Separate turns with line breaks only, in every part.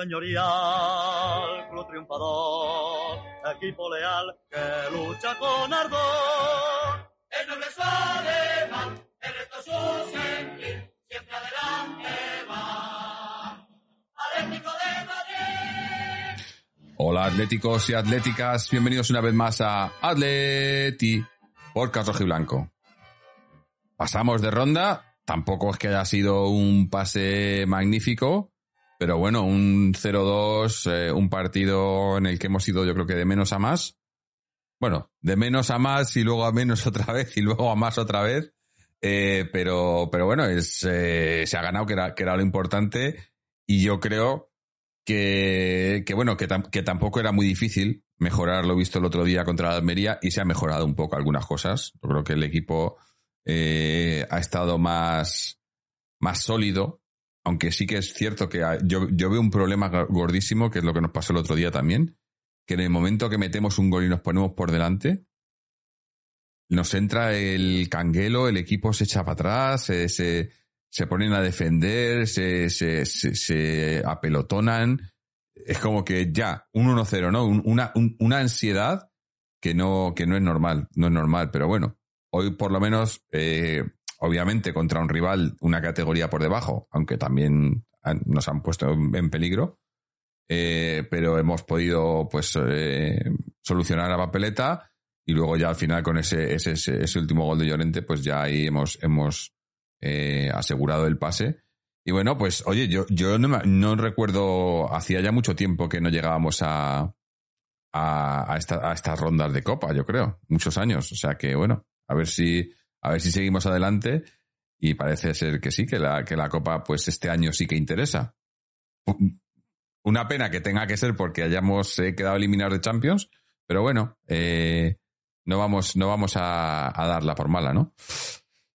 señorial, club triunfador, equipo leal que lucha con ardor. El noble es su ademán, el resto es su sentir, siempre adelante va. Atlético de Madrid.
Hola atléticos y atléticas, bienvenidos una vez más a Atleti por Carlos Blanco. Pasamos de ronda, tampoco es que haya sido un pase magnífico, pero bueno, un 0-2, eh, un partido en el que hemos ido yo creo que de menos a más. Bueno, de menos a más y luego a menos otra vez y luego a más otra vez. Eh, pero, pero bueno, es, eh, se ha ganado, que era, que era lo importante. Y yo creo que, que bueno, que, que tampoco era muy difícil mejorar lo visto el otro día contra la Almería y se ha mejorado un poco algunas cosas. Yo creo que el equipo eh, ha estado más, más sólido, aunque sí que es cierto que yo, yo veo un problema gordísimo, que es lo que nos pasó el otro día también, que en el momento que metemos un gol y nos ponemos por delante, nos entra el canguelo, el equipo se echa para atrás, se, se, se ponen a defender, se, se, se, apelotonan. Es como que ya, un 1-0, ¿no? Un- una, un- una ansiedad que no, que no es normal, no es normal. Pero bueno, hoy por lo menos, eh, obviamente contra un rival una categoría por debajo, aunque también nos han puesto en peligro, eh, pero hemos podido pues eh, solucionar la papeleta y luego ya al final con ese, ese, ese, último gol de Llorente, pues ya ahí hemos, hemos eh, asegurado el pase. Y bueno, pues oye, yo, yo no, me- no recuerdo, hacía ya mucho tiempo que no llegábamos a, a, a estas rondas de copa, yo creo, muchos años. O sea que bueno, a ver si, a ver si seguimos adelante. Y parece ser que sí, que la, que la copa, pues este año sí que interesa. Una pena que tenga que ser porque hayamos eh, quedado eliminados de Champions, pero bueno, eh, no vamos, no vamos a, darla por mala, ¿no?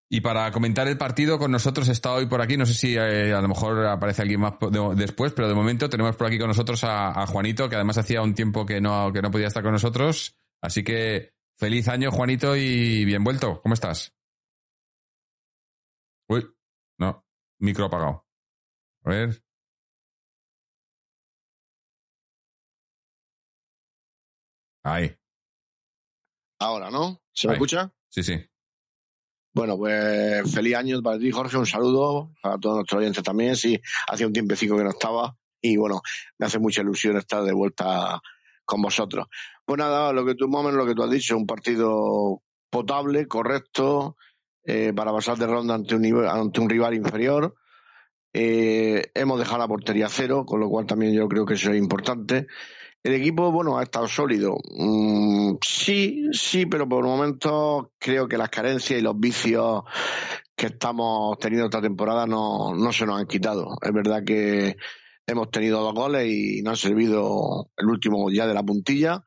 Y para comentar el partido con nosotros está hoy por aquí, no sé si eh, a lo mejor aparece alguien más después, pero de momento tenemos por aquí con nosotros a, a Juanito, que además hacía un tiempo que no, que no podía estar con nosotros. Así que feliz año, Juanito, y bien vuelto. ¿Cómo estás? Uy, no, micro apagado. A ver. Ahí,
Ahora, ¿no? ¿Se me
Ahí.
escucha?
sí, sí.
Bueno, pues feliz año para ti, Jorge. Un saludo para todos nuestros oyentes también. Sí, hacía un tiempecito que no estaba. Y bueno, me hace mucha ilusión estar de vuelta con vosotros. Pues nada, lo que tú, lo que tú has dicho, un partido potable, correcto, eh, para pasar de ronda ante un, nivel- ante un rival inferior. Eh, hemos dejado la portería cero, con lo cual también yo creo que eso es importante. El equipo, bueno, ha estado sólido. Mm, sí, sí, pero por momentos creo que las carencias y los vicios que estamos teniendo esta temporada no se nos han quitado. Es verdad que hemos tenido dos goles y no han servido el último ya de la puntilla,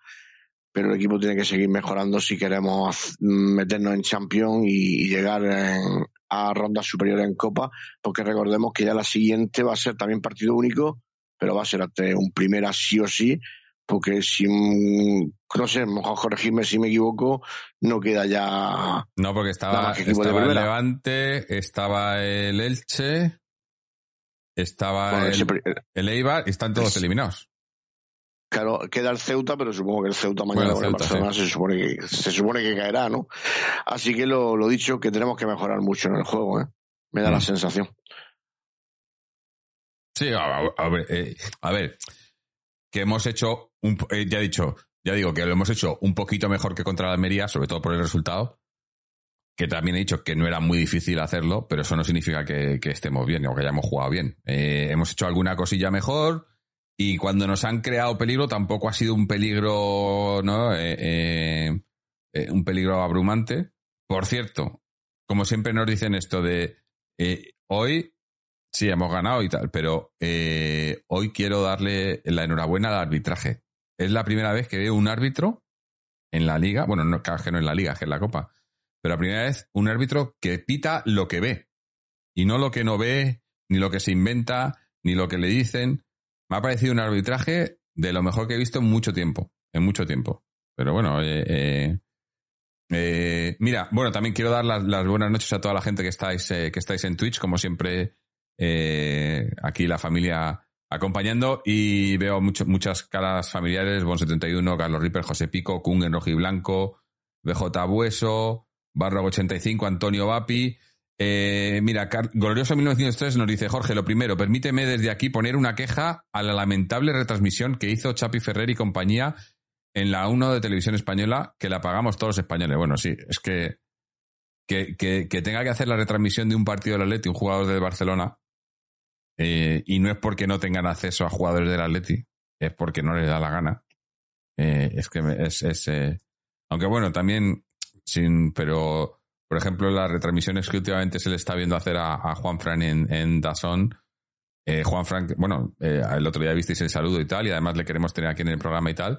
pero el equipo tiene que seguir mejorando si queremos meternos en Champions y, llegar en- a rondas superiores en Copa, porque recordemos que ya la siguiente va a ser también partido único, pero va a ser ante un primera sí o sí, porque si, no sé, mejor corregirme si me equivoco, no queda ya
No, porque estaba, estaba el. Levante, estaba el Elche, estaba
bueno,
el, Eibar y están todos
Es-
eliminados.
Claro, queda el Ceuta, pero supongo que el Ceuta mañana
Bueno,
con el
Ceuta,
Barcelona se supone que se supone que caerá, ¿no? Así que lo, lo dicho, que tenemos que mejorar mucho en el juego, ¿eh? Me da
Mm.
la sensación.
Sí, a, ver, eh, a ver, que hemos hecho, un, eh, ya he dicho, ya digo que lo hemos hecho un poquito mejor que contra la Almería, sobre todo por el resultado, que también he dicho que no era muy difícil hacerlo, pero eso no significa que, estemos bien o que hayamos jugado bien. Eh, hemos hecho alguna cosilla mejor y cuando nos han creado peligro tampoco ha sido un peligro, ¿no? Eh, eh, eh, un peligro abrumante. Por cierto, como siempre nos dicen esto de hoy sí hemos ganado y tal, pero hoy quiero darle la enhorabuena al arbitraje. Es la primera vez que veo un árbitro en la liga, bueno, no, que no en la liga, que en la copa, pero la primera vez un árbitro que pita lo que ve y no lo que no ve, ni lo que se inventa, ni lo que le dicen. me ha parecido un arbitraje de lo mejor que he visto en mucho tiempo. En mucho tiempo. Pero bueno, eh, eh, eh, mira, bueno, también quiero dar las, buenas noches a toda la gente que estáis, que estáis en Twitch, como siempre, aquí la familia acompañando y veo muchas caras familiares, Bon71, Carlos Ripper, José Pico, Kung en rojo y blanco, BJ Bueso, Barro 85, Antonio Vapi. Eh, mira, Glorioso 1903 nos dice, Jorge, lo primero, permíteme desde aquí poner una queja a la lamentable retransmisión que hizo Chapi Ferrer y compañía en la 1 de televisión española, que la pagamos todos los españoles. Bueno, sí, es que que, que, tenga que hacer la retransmisión de un partido del Atleti, un jugador de Barcelona, eh, y no es porque no tengan acceso a jugadores del Atleti, es porque no les da la gana. Eh, es que es, es aunque bueno, también sin, pero por ejemplo las retransmisiones que últimamente se le está viendo hacer a, a Juan Fran en, en Dazón, eh, Juan Fran, bueno, eh, el otro día visteis el saludo y tal, y además le queremos tener aquí en el programa y tal,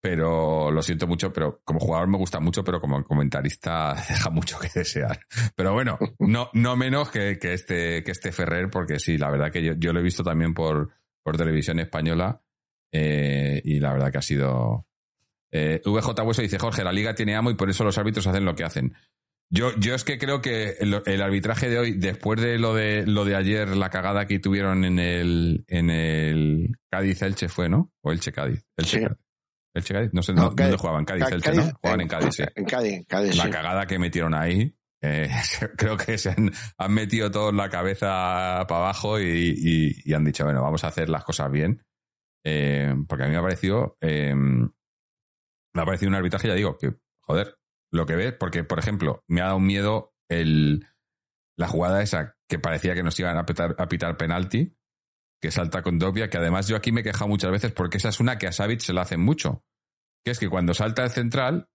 pero lo siento mucho, pero como jugador me gusta mucho, pero como comentarista deja mucho que desear. Pero bueno, no, no menos que, que este, que este Ferrer, porque sí, la verdad que yo, yo lo he visto también por, por televisión española, eh, y la verdad que ha sido. Eh, VJ Hueso dice, Jorge, la liga tiene amo y por eso los árbitros hacen lo que hacen. Yo, yo es que creo que el, el, arbitraje de hoy, después de lo de lo de ayer, la cagada que tuvieron en el, en el Cádiz Elche fue, ¿no? O Elche Cádiz. Elche
Sí.
Cádiz. Elche Cádiz, no sé no,
Cádiz.
dónde jugaban, Cádiz, Elche,
Cádiz,
¿no? Jugaban en Cádiz, sí.
En Cádiz, en Cádiz,
La
sí.
cagada que metieron ahí, eh, creo que se han, han metido todos la cabeza para abajo y, y- y han dicho, bueno, vamos a hacer las cosas bien. Eh, porque a mí me ha parecido, eh, me ha parecido un arbitraje, ya digo, que, joder, lo que ves, porque, por ejemplo, me ha dado miedo el, la jugada esa que parecía que nos iban a pitar, a pitar penalti, que salta con Dobia, que además yo aquí me he quejado muchas veces porque esa es una que a Savic se la hacen mucho. Que es que cuando salta el central,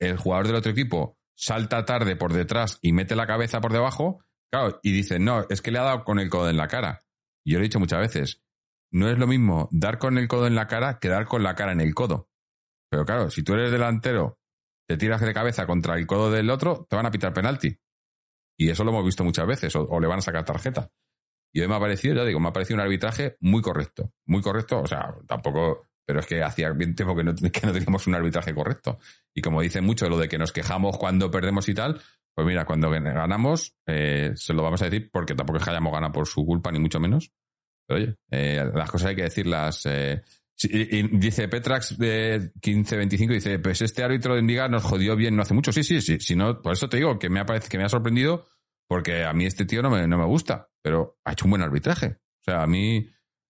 el jugador del otro equipo salta tarde por detrás y mete la cabeza por debajo, claro, y dice, no, es que le ha dado con el codo en la cara. Y yo lo he dicho muchas veces, no es lo mismo dar con el codo en la cara que dar con la cara en el codo. Pero claro, si tú eres delantero, te tiras de cabeza contra el codo del otro, te van a pitar penalti. Y eso lo hemos visto muchas veces, o, le van a sacar tarjeta. Y hoy me ha parecido, ya digo, me ha parecido un arbitraje muy correcto. Muy correcto, o sea, tampoco, pero es que hacía bien tiempo que no, que no teníamos un arbitraje correcto. Y como dice mucho lo de que nos quejamos cuando perdemos y tal, pues mira, cuando ganamos, eh, se lo vamos a decir porque tampoco es que hayamos ganado por su culpa, ni mucho menos. Pero oye, eh, las cosas hay que decirlas. Eh, sí, y, dice Petrax de 1525, dice, pues este árbitro de Indiga nos jodió bien no hace mucho. Sí, sí, sí. Si no, por eso te digo que me ha, que me ha sorprendido porque a mí este tío no me, no me gusta, pero ha hecho un buen arbitraje. O sea, a mí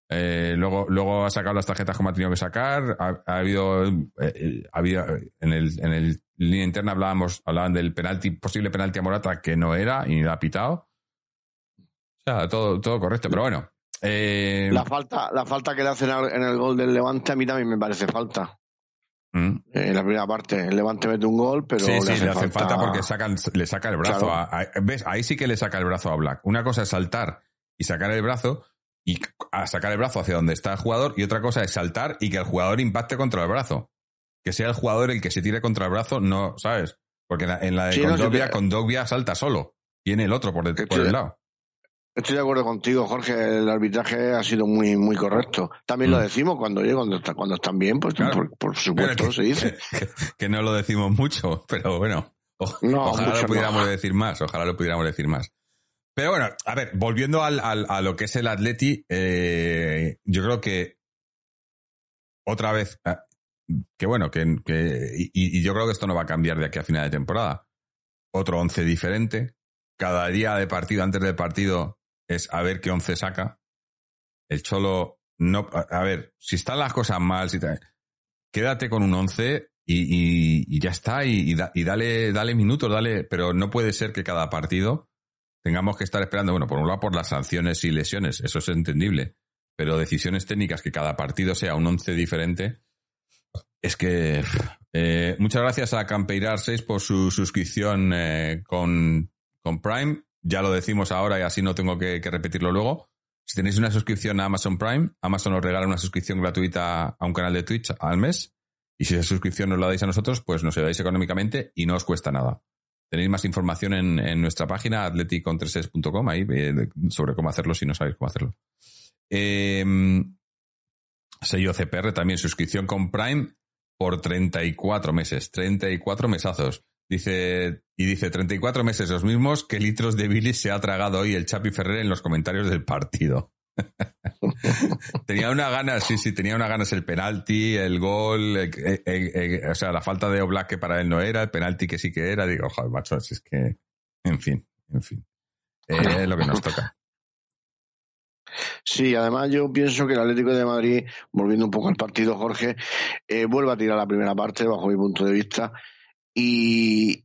eh, luego, luego ha sacado las tarjetas como ha tenido que sacar. Ha, ha habido, eh, eh, había en el, en el línea interna hablábamos, hablaban del penalti, posible penalti a Morata que no era y la ha pitado. O sea, todo, todo correcto, pero bueno. Eh,
La falta, la falta que le hacen en el gol del Levante a mí también me parece falta.
mm.
Eh, En la primera parte, el Levante mete un gol, pero
sí,
le,
sí,
hace
le hace falta, porque sacan, le saca el brazo.
Claro.
a- a- ¿Ves? Ahí sí que le saca el brazo a Black. Una cosa es saltar y sacar el brazo y a sacar el brazo hacia donde está el jugador y otra cosa es saltar y que el jugador impacte contra el brazo. Que sea el jugador el que se tire contra el brazo, no, ¿sabes? Porque en la, en la de
Sí, no,
Condovia,
que-
Condovia salta solo. Tiene el otro por, el- por el lado.
Estoy de acuerdo contigo, Jorge. El arbitraje ha sido muy, muy correcto. También
Mm.
lo decimos cuando cuando, está- cuando están bien, pues
Claro.
por, por supuesto se dice.
que, que no lo decimos mucho, pero bueno. o-
No,
ojalá lo
no.
pudiéramos decir más, ojalá lo pudiéramos decir más. Pero bueno, a ver, volviendo al, al- a lo que es el Atleti, eh, yo creo que otra vez, eh, que bueno, que, que- y, y yo creo que esto no va a cambiar de aquí a final de temporada. Otro once diferente. Cada día de partido, antes del partido, es a ver qué once saca. El Cholo, no, a, ver, si están las cosas mal, si te- quédate con un once y, y- ya está, y, y da- y dale, dale minutos, dale, pero no puede ser que cada partido tengamos que estar esperando, bueno, por un lado por las sanciones y lesiones, eso es entendible, pero decisiones técnicas que cada partido sea un once diferente, es que eh, muchas gracias a Campeirar 6 por su suscripción eh, con, con Prime. Ya lo decimos ahora y así no tengo que, repetirlo luego. Si tenéis una suscripción a Amazon Prime, Amazon os regala una suscripción gratuita a un canal de Twitch al mes. Y si esa suscripción nos la dais a nosotros, pues nos ayudáis económicamente y no os cuesta nada. Tenéis más información en, nuestra página atleticontreses.com ahí eh, sobre cómo hacerlo si no sabéis cómo hacerlo. Eh, sello CPR también, suscripción con Prime por 34 meses, 34 mesazos. Dice, y dice 34 meses los mismos que litros de Billy se ha tragado hoy el Chapi Ferrer en los comentarios del partido. tenía una ganas, sí, sí, tenía una ganas el penalti, el gol, o sea, la falta de Oblak que para él no era, el penalti que sí que era. Digo, joder, macho, es que, en fin, en fin. es lo que nos toca.
Sí, además yo pienso que el Atlético de Madrid, volviendo un poco al partido, Jorge, eh, vuelve a tirar la primera parte, bajo mi punto de vista, y,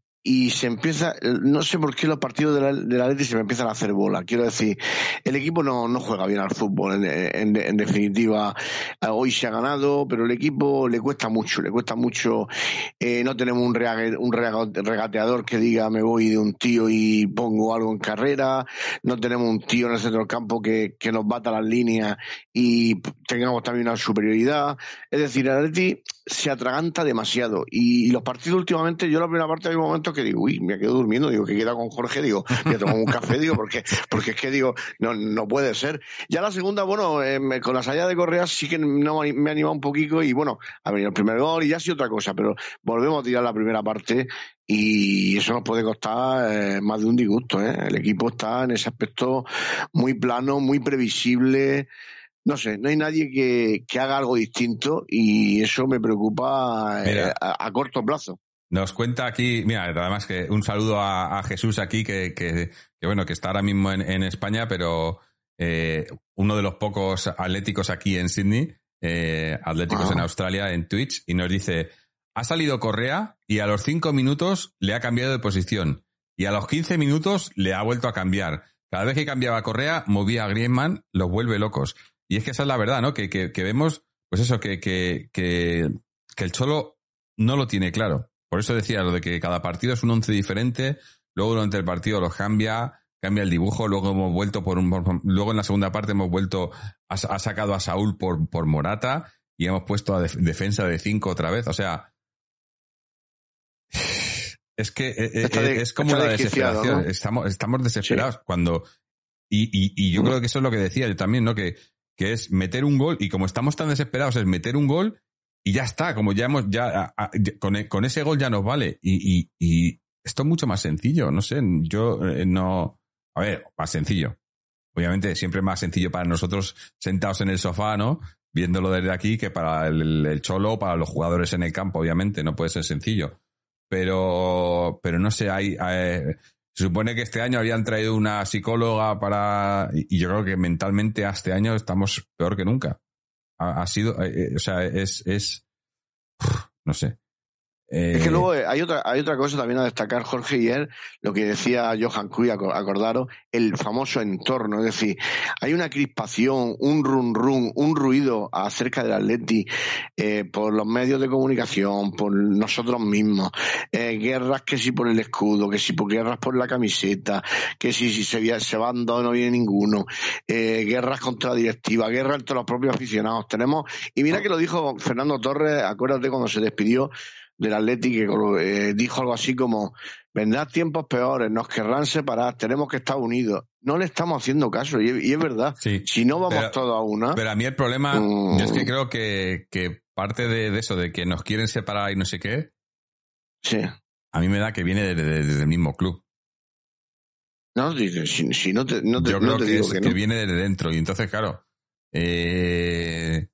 se empieza, no sé por qué los partidos de la, de la se me empiezan a hacer bola. Quiero decir, el equipo no, no juega bien al fútbol, en, en, definitiva. Hoy se ha ganado, pero el equipo le cuesta mucho, le cuesta mucho. Eh, no tenemos un, un regateador que diga me voy de un tío y pongo algo en carrera. No tenemos un tío en el centro del campo que, que nos bata las líneas y tengamos también una superioridad. Es decir, el Atleti se atraganta demasiado. Y, los partidos últimamente, yo la primera parte hay momentos que digo, uy, me quedo durmiendo, digo, que queda con Jorge, digo, a tomar un café, digo, porque, porque es que digo, no, no puede ser. Ya la segunda, bueno, eh, con la salida de Correa sí que no me ha animado un poquito y bueno, ha venido el primer gol y ya sí otra cosa, pero volvemos a tirar la primera parte y eso nos puede costar eh, más de un disgusto. ¿eh? El equipo está en ese aspecto muy plano, muy previsible no sé, no hay nadie que, que, haga algo distinto y eso me preocupa a, a, corto plazo.
Nos cuenta aquí, mira, además que un saludo a, Jesús aquí, que, que, bueno, que está ahora mismo en, España, pero eh, uno de los pocos atléticos aquí en Sydney, eh, atléticos en ah. Australia, en Twitch, y nos dice, ha salido Correa y a los cinco minutos le ha cambiado de posición. Y a los 15 minutos le ha vuelto a cambiar. Cada vez que cambiaba Correa, movía a Griezmann, los vuelve locos. Y es que esa es la verdad, ¿no? Que, que, que vemos, pues eso, que, que, que, el Cholo no lo tiene claro. Por eso decía lo de que cada partido es un once diferente, luego durante el partido lo cambia, cambia el dibujo, luego hemos vuelto por un, luego en la segunda parte hemos vuelto, ha, sacado a Saúl por, por Morata y hemos puesto a defensa de cinco otra vez. O sea, es que eh, eh, es, como la desesperación. Estamos, estamos desesperados cuando, y, y, y yo mm. creo que eso es lo que decía yo también, ¿no? Que, que es meter un gol y como estamos tan desesperados es meter un gol y ya está, como ya hemos, ya, con, e, con, ese gol ya nos vale. Y, esto es mucho más sencillo, no sé, yo eh, no, a ver, más sencillo. Obviamente siempre más sencillo para nosotros sentados en el sofá, ¿no? Viéndolo desde aquí que para el, el cholo, para los jugadores en el campo, obviamente, no puede ser sencillo. Pero, pero no sé, hay, se supone que este año habían traído una psicóloga para, y yo creo que mentalmente este año estamos peor que nunca ha, sido, eh, eh, o sea, es, es, no sé.
Es que luego eh, hay otra, hay otra cosa también a destacar, Jorge, y él, lo que decía Johan Cui, acordaros, el famoso entorno, es decir, hay una crispación, un run run, un ruido acerca del Atleti eh, por los medios de comunicación, por nosotros mismos, eh, guerras que si por el escudo, que si por guerras por la camiseta, que si, si se, se van dos no viene ninguno, eh, guerras contra la directiva, guerras entre los propios aficionados. Tenemos, y mira que lo dijo Fernando Torres, acuérdate cuando se despidió del Atleti que eh, dijo algo así como vendrán tiempos peores, nos querrán separar, tenemos que estar unidos. No le estamos haciendo caso, y, es verdad. si no vamos todos a una.
Pero a mí el problema es que mm. creo que, que parte de, eso, de que nos quieren separar y no sé qué.
Sí.
A mí me da que viene desde, el mismo club.
No, si, si no te, no te,
Yo creo que, que, viene desde dentro. Y entonces, claro, eh,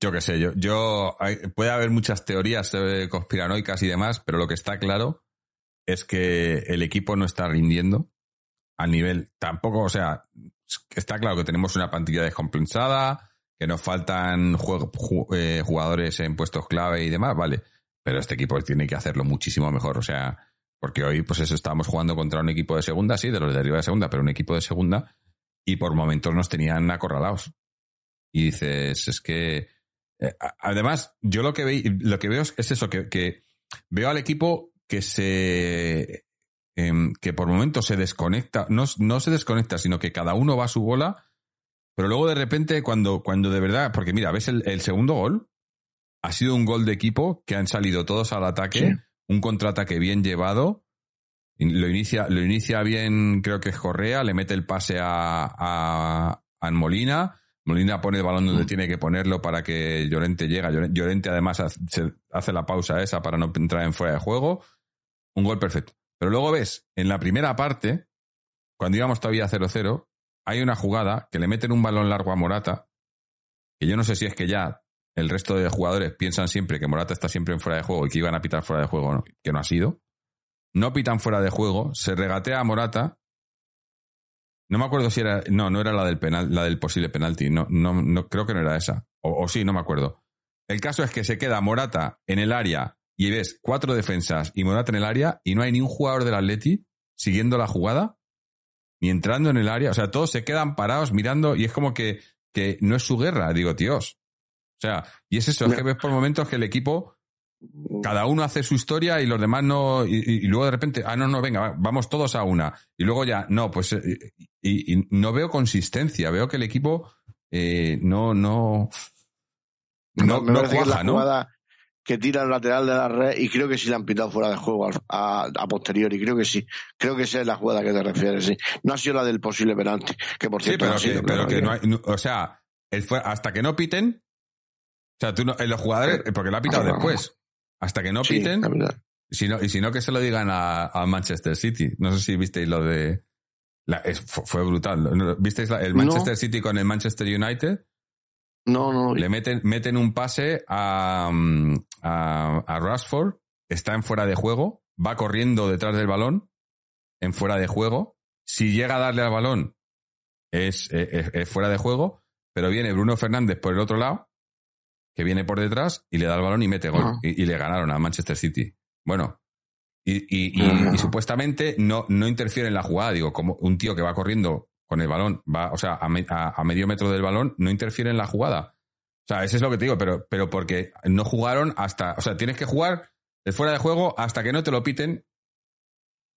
yo qué sé, yo, yo puede haber muchas teorías eh, conspiranoicas y demás, pero lo que está claro es que el equipo no está rindiendo a nivel, tampoco, o sea, está claro que tenemos una plantilla descompensada, que nos faltan eh, jugadores en puestos clave y demás, vale, pero este equipo tiene que hacerlo muchísimo mejor, o sea, porque hoy, pues eso, estábamos jugando contra un equipo de segunda, sí, de los de arriba de segunda, pero un equipo de segunda, y por momentos nos tenían acorralados. Y dices, es que eh, además, yo lo que, lo que veo es eso, que, veo al equipo que se em, que por momentos se desconecta, no, no se desconecta, sino que cada uno va a su bola, pero luego de repente cuando, cuando de verdad, porque mira, ves el, segundo gol, ha sido un gol de equipo que han salido todos al ataque, un contraataque bien llevado, lo inicia, lo inicia bien, creo que es Correa, le mete el pase a, a, a Molina, Molina pone el balón donde
Mm.
tiene que ponerlo para que Llorente llega. Llore- Llorente además hace la pausa esa para no entrar en fuera de juego. Un gol perfecto. Pero luego ves, en la primera parte, cuando íbamos todavía 0-0, hay una jugada que le meten un balón largo a Morata, que yo no sé si es que ya el resto de jugadores piensan siempre que Morata está siempre en fuera de juego y que iban a pitar fuera de juego, ¿no? que no ha sido. No pitan fuera de juego, se regatea a Morata. No me acuerdo si era. No, no era la del penal, la del posible penalti. No, no, no creo que no era esa. O, o sí, no me acuerdo. El caso es que se queda Morata en el área y ves cuatro defensas y Morata en el área y no hay ni un jugador del Atleti siguiendo la jugada ni entrando en el área. O sea, todos se quedan parados mirando y es como que, que no es su guerra. Digo, tíos. O sea, y es eso, es que ves por momentos que el equipo cada uno hace su historia y los demás no. Y, luego de repente, ah, no, no, venga, va, vamos todos a una. Y luego ya, no, pues. eh, Y, y no veo consistencia. Veo que el equipo eh, no, no. No, no
es
cuaja, ¿no?
que tira el lateral de la red y creo que sí la han pitado fuera de juego al- a, a posteriori, creo que sí. Creo que esa es la jugada que te refieres, sí. No ha sido la del posible penalti, que por
Sí,
cierto
pero
no
que,
sido,
pero que no hay. no- o sea, el hasta que no piten. O sea, tú no, eh, los jugadores, porque lo ha pitado
Ah.
después. Hasta que no
Sí,
piten.
la verdad.
Si no, y si no, que se lo digan a, a Manchester City. No sé si visteis lo de. la- es- fue, brutal. ¿No? ¿Visteis la- el
No.
Manchester City con el Manchester United?
No, no,
Le meten, meten un pase a, mm, a, a Rashford, está en fuera de juego, va corriendo detrás del balón, en fuera de juego. Si llega a darle al balón, es, es- es fuera de juego, pero viene Bruno Fernández por el otro lado, que viene por detrás y le da el balón y mete gol. Y, y le ganaron a Manchester City. Bueno. Y, y- supuestamente no, no interfiere en la jugada. Digo, como un tío que va corriendo con el balón, va, o sea, a, me- a- a medio metro del balón, no interfiere en la jugada. O sea, eso es lo que te digo, pero, pero porque no jugaron hasta. O sea, tienes que jugar de fuera de juego hasta que no te lo piten.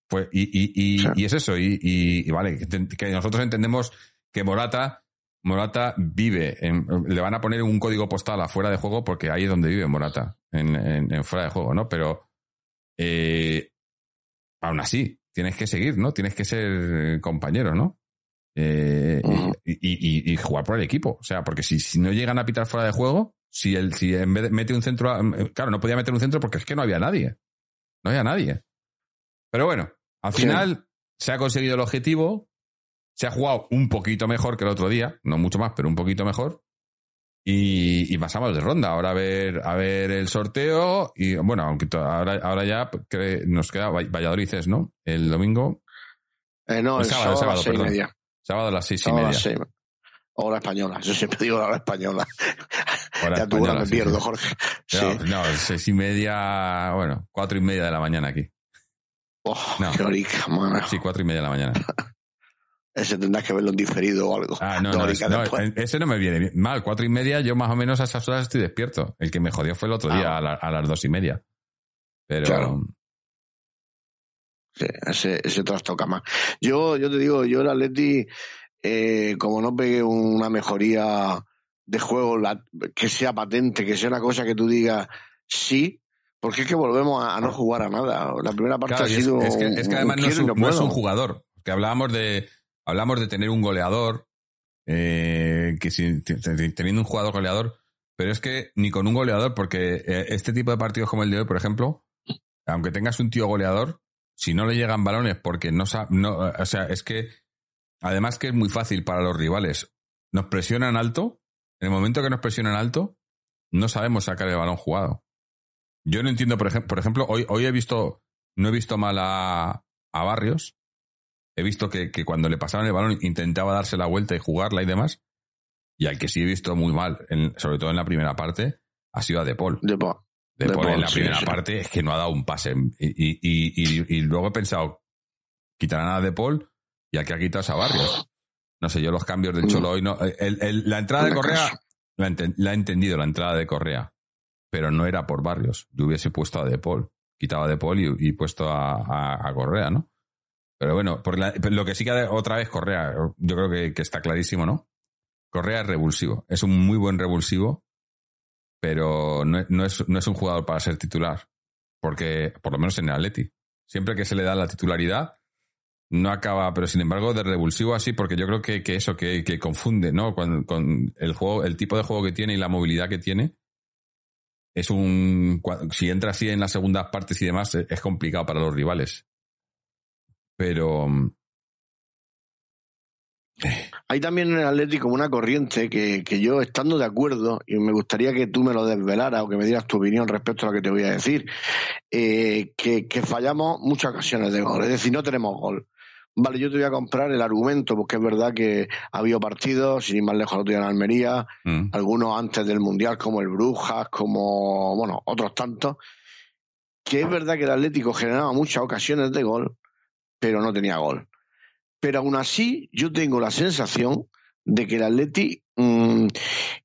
Pues, y, y, y,
Sí.
y es eso. Y, vale, que nosotros entendemos que Morata, Morata vive. en- le van a poner un código postal afuera de juego porque ahí es donde vive Morata, en, en- en fuera de juego, ¿no? Pero. eh, aún así, tienes que seguir, ¿no? Tienes que ser compañero, ¿no? Eh, y- jugar por el equipo. O sea, porque si, si no llegan a pitar fuera de juego, si, el, si en vez de mete un centro, a- claro, no podía meter un centro porque es que no había nadie. No había nadie. Pero bueno, al
Sí.
final se ha conseguido el objetivo, se ha jugado un poquito mejor que el otro día, no mucho más, pero un poquito mejor. Y, y pasamos de ronda. Ahora a ver, a ver el sorteo. Y bueno, aunque ahora, ahora ya nos queda Vall- Valladolid, ¿no? El domingo,
Eh, no,
El
el,
sábado,
sábado,
sábado,
a las seis y
perdón.
media.
sábado a las seis y media.
seis. Hora española, yo siempre digo la hora española.
Hora
ya tú me
sí,
pierdo,
sí.
Jorge. Sí.
No, seis y media, bueno, cuatro y media de la mañana aquí.
Oh,
no.
qué horica, mano.
Sí, cuatro y media de la mañana.
Ese tendrás que verlo en diferido o algo.
Ah, no, no, es- no,
después.
ese no me viene bien. Mal, cuatro y media, yo más o menos a esas horas estoy despierto. El que me jodió fue el otro
Ah.
día, a, la- a las dos y media. Pero,
Claro. Sí, ese, ese trastoca más. Yo, yo te digo, yo el Atleti, eh, como no pegue una mejoría de juego la- que sea patente, que sea una cosa que tú digas sí, porque es que volvemos a, a no jugar a nada. La primera parte
Claro,
ha
y es,
sido.
es que, es que además no es, un, no es un jugador. Que hablábamos de, hablamos de tener un goleador, eh, teniendo un jugador goleador, pero es que ni con un goleador, porque eh, este tipo de partidos como el de hoy, por ejemplo, aunque tengas un tío goleador, si no le llegan balones porque no, no o sea, es que además que es muy fácil para los rivales. Nos presionan alto, en el momento que nos presionan alto, no sabemos sacar el balón jugado. Yo no entiendo, por ejemplo, por ejemplo hoy, hoy he visto, no he visto mal a, a Barrios. He visto que, que cuando le pasaban el balón intentaba darse la vuelta y jugarla y demás. Y al que sí he visto muy mal, en- sobre todo en la primera parte, ha sido a De Paul.
De pa-
De
De
Paul en la
sí,
primera
sí.
parte es que no ha dado un pase. Y, y, y, y- luego he pensado, quitarán a De Paul y al que ha quitado es a Barrios. No sé, yo los cambios del
No.
Cholo hoy no. el- el- la entrada de Correa la, enten- la he entendido, la entrada de Correa. Pero no era por Barrios. Yo hubiese puesto a De Paul. Quitaba a De Paul y puesto a, a- a Correa, ¿no? Pero bueno, por la- lo que sí que otra vez Correa, yo creo que, que está clarísimo, ¿no? Correa es revulsivo. Es un muy buen revulsivo, pero no, no es, no es un jugador para ser titular. Porque, por lo menos en el Atleti, siempre que se le da la titularidad, no acaba, pero sin embargo de revulsivo así, porque yo creo que, que eso, que, que confunde, ¿no? Con, con el juego, el tipo de juego que tiene y la movilidad que tiene, es un, si entra así en las segundas partes y demás, es complicado para los rivales. Pero, mm,
Hay también en el Atlético una corriente que, que yo, estando de acuerdo, y me gustaría que tú me lo desvelaras o que me dieras tu opinión respecto a lo que te voy a decir, eh, que, que fallamos muchas ocasiones de gol, es decir, no tenemos gol. Vale, yo te voy a comprar el argumento, porque es verdad que ha habido partidos, sin ir más lejos, lo otro en Almería,
mm,
algunos antes del Mundial, como el Brujas, como, bueno, otros tantos, que es verdad que el Atlético generaba muchas ocasiones de gol, pero no tenía gol. Pero aún así, yo tengo la sensación de que el Atleti, mm,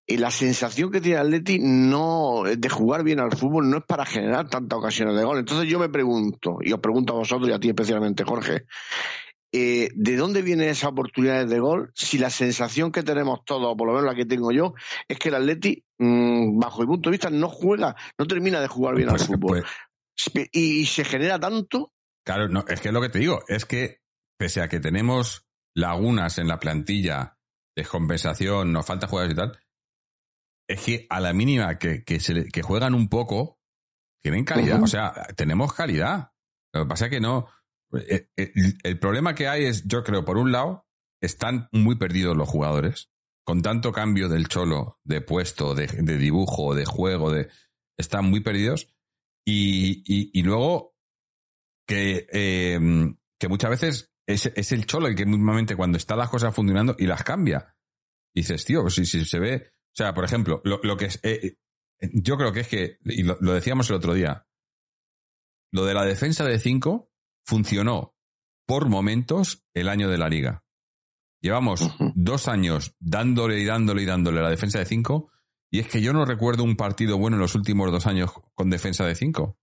y la sensación que tiene el Atleti no, de jugar bien al fútbol no es para generar tantas ocasiones de gol. Entonces yo me pregunto, y os pregunto a vosotros y a ti especialmente, Jorge, eh, ¿de dónde vienen esas oportunidades de gol? Si la sensación que tenemos todos, o por lo menos la que tengo yo, es que el Atleti, mm, bajo mi punto de vista, no juega, no termina de jugar bien
pues-
al fútbol.
pues,
y, y se genera tanto.
Claro, no, es que es lo que te digo, es que pese a que tenemos lagunas en la plantilla, descompensación, nos falta jugadores y tal, es que a la mínima que, que, se le- que juegan un poco, tienen calidad. O sea, tenemos calidad. Lo que pasa es que no. eh, eh, El, el problema que hay es, yo creo, por un lado, están muy perdidos los jugadores. Con tanto cambio del cholo, de puesto, de, de dibujo, de juego, de. Están muy perdidos. Y, y, y luego que, eh, que muchas veces es, es el cholo el que mismamente cuando están las cosas funcionando y las cambia. Y dices, tío, pues si, si se ve. O sea, por ejemplo, lo, lo que es. eh, eh, yo creo que es que, y lo, lo decíamos el otro día, lo de la defensa de 5 funcionó por momentos el año de la liga. Llevamos dos años dándole y dándole y dándole la defensa de 5 y es que yo no recuerdo un partido bueno en los últimos dos años con defensa de 5.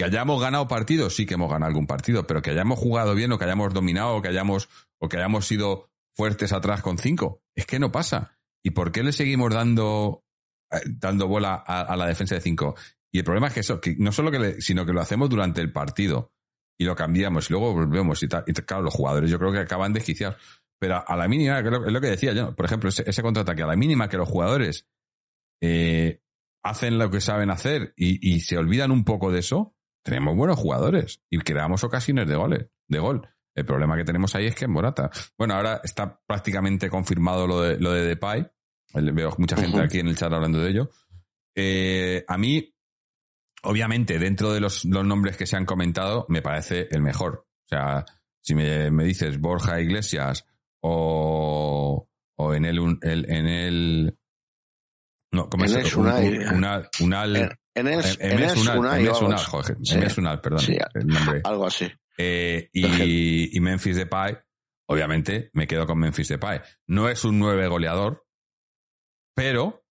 Que hayamos ganado partidos, sí que hemos ganado algún partido, pero que hayamos jugado bien o que hayamos dominado o que hayamos, o que hayamos sido fuertes atrás con 5. Es que no pasa. ¿Y por qué le seguimos dando, eh, dando bola a, la defensa de 5? Y el problema es que eso, no solo que le, sino que lo hacemos durante el partido y lo cambiamos y luego volvemos y claro, los jugadores yo creo que acaban desquiciados. Pero a, la mínima, es lo, que decía yo, por ejemplo, ese, ese contraataque, a la mínima que los jugadores eh, hacen lo que saben hacer y se olvidan un poco de eso, tenemos buenos jugadores y creamos ocasiones de goles, de gol. El problema que tenemos ahí es que es Morata. Bueno, ahora está prácticamente confirmado lo de, lo de Depay. Veo mucha gente aquí en el chat hablando de ello. Eh, a mí, obviamente, dentro de los, los nombres que se han comentado, me parece el mejor. O sea, si me, me dices Borja Iglesias o, o en el, el- en el no, ¿cómo es?
Unai.
Unal, Unal,
En, Enes,
Enes Unal, Enes Unal. Enes Unal, perdón,
Sí.
el nombre.
Algo así.
Eh, y, y Memphis Depay, obviamente me quedo con Memphis Depay. No es un nueve goleador, pero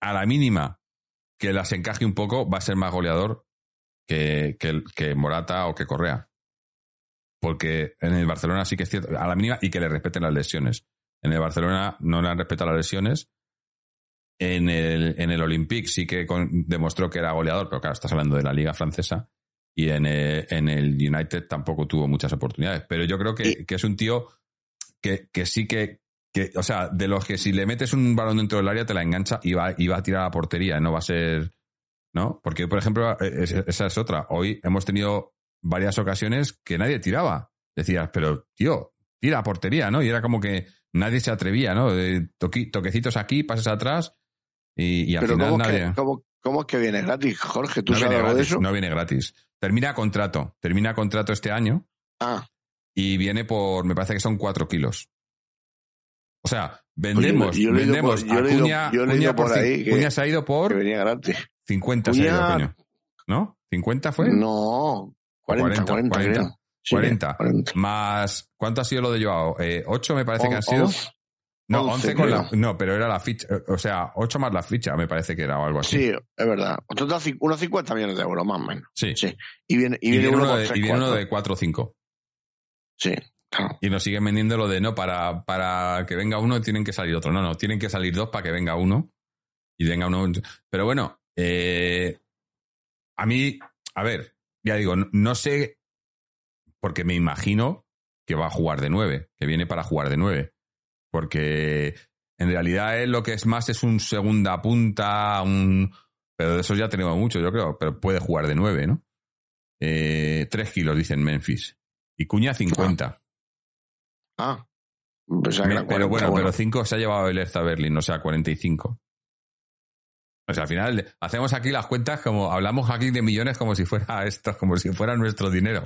a la mínima que las encaje un poco va a ser más goleador que, que, que Morata o que Correa. Porque en el Barcelona sí que es cierto, a la mínima y que le respeten las lesiones. En el Barcelona no le han respetado las lesiones. En el, en el Olympique sí que con- demostró que era goleador, pero claro, estás hablando de la liga francesa. Y en el, en el United tampoco tuvo muchas oportunidades. Pero yo creo que, que es un tío que, que sí que, que, o sea, de los que si le metes un balón dentro del área te la engancha y va, y va a tirar a la portería, no va a ser, ¿no? Porque, por ejemplo, es- esa es otra. Hoy hemos tenido varias ocasiones que nadie tiraba. Decías, pero tío, tira a portería, ¿no? Y era como que nadie se atrevía, ¿no? De toqui- toquecitos aquí, pases atrás y, y al
Pero
final
¿cómo
nadie.
que, cómo, cómo es que viene gratis, Jorge? ¿Tú
no
sabes algo de
gratis,
eso?
no viene gratis. Termina contrato, termina contrato este año
Ah,
y viene por, me parece que son cuatro kilos. O sea, vendemos,
Pues yo
vendemos
por- yo
a
leído-
Cuña,
yo
Cuña
por ahí que-
Cuña se ha ido
que
por
venía gratis.
50 se ha ido,
Cuña-
coño. ¿No? ¿50 fue?
No, 40, 40,
40,
creo. Sí,
40.
40.
Más, ¿cuánto ha sido lo de Joao? Eh, ¿8 me parece que han sido? No,
11
11 con la, no, pero era la ficha, o sea, 8 más la ficha me parece que era o algo así.
Sí, es verdad. Total, unos 50 millones de euros, más o menos.
Sí.
Sí. Y viene, y
Y,
viene,
viene
uno,
de,
tres,
y viene uno
cuatro.
de 4 o 5.
Sí, claro.
Y nos siguen vendiendo lo de no, para, para que venga uno tienen que salir otro. No, no, tienen que salir dos para que venga uno. Y venga uno. Pero bueno, eh, a mí, a ver, ya digo, no, no sé. porque me imagino que va a jugar de nueve, que viene para jugar de nueve. Porque en realidad él lo que es más es un segunda punta, un... Pero de eso ya tenemos mucho, yo creo, pero puede jugar de nueve, ¿no? Eh, tres kilos, dicen Memphis. Y Cuña 50.
Ah.
pero bueno, pero cinco se ha llevado el Erza Berlin, o sea, 45. O sea, al final hacemos aquí las cuentas como hablamos aquí de millones como si fuera esto, como si fuera nuestro dinero.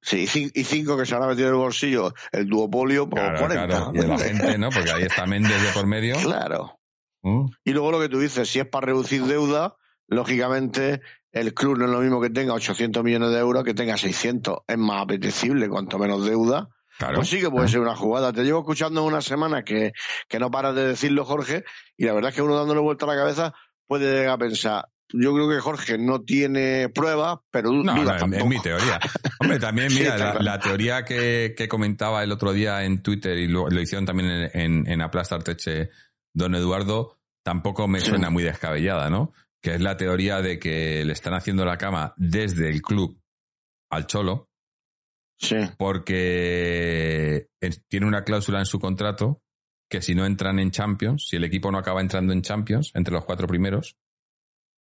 sí, y cinco que se han metido en el bolsillo el duopolio por 40. Claro.
Y la gente, ¿no? Porque ahí está Méndez de por medio.
Claro. ¿Mm? Y luego lo que tú dices, si es para reducir deuda, lógicamente el club no es lo mismo que tenga 800 millones de euros que tenga 600. Es más apetecible, cuanto menos deuda. Claro. Pues sí que puede ser una jugada. Te llevo escuchando una semana que, que no paras de decirlo, Jorge, y la verdad es que uno dándole vuelta a la cabeza puede llegar a pensar, yo creo que Jorge no tiene pruebas, pero
no, no es, mi teoría. Hombre, también, mira, la, teoría que, que, comentaba el otro día en Twitter y lo, hicieron también en, en, en Aplastarteche don Eduardo, tampoco me suena muy descabellada, ¿no? Que es la teoría de que le están haciendo la cama desde el club al Cholo
Sí.
Porque tiene una cláusula en su contrato que si no entran en Champions, si el equipo no acaba entrando en Champions, entre los cuatro primeros,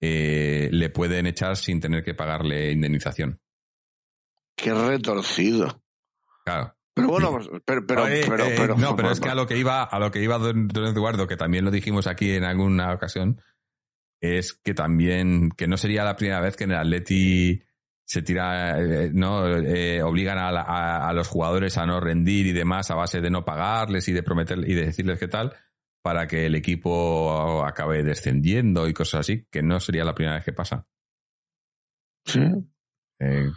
eh, le pueden echar sin tener que pagarle indemnización.
Qué retorcido.
Claro.
Pero bueno, pues, pero, pero,
eh,
pero,
no, pero es que a lo que iba, a lo que iba don, Eduardo, que también lo dijimos aquí en alguna ocasión, es que también, que no sería la primera vez que en el Atleti se tira, eh, ¿no? Eh, obligan a, los jugadores a no rendir y demás a base de no pagarles y de prometer y de decirles qué tal para que el equipo acabe descendiendo y cosas así, que no sería la primera vez que pasa.
Sí.
Eh,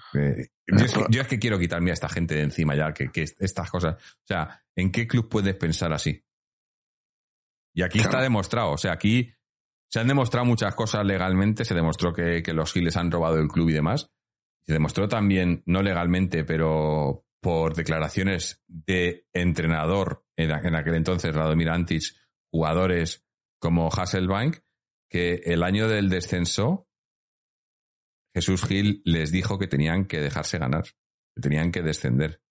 yo, es que, quiero quitarme a esta gente de encima ya, que, estas cosas. O sea, ¿en qué club puedes pensar así? Y aquí está demostrado. O sea, aquí se han demostrado muchas cosas legalmente. Se demostró que, que los Giles han robado el club y demás. Se demostró también, no legalmente, pero por declaraciones de entrenador en, aquel entonces, Radomir Antic, jugadores como Hasselbank, que el año del descenso, Jesús Gil les dijo que tenían que dejarse ganar, que tenían que descender.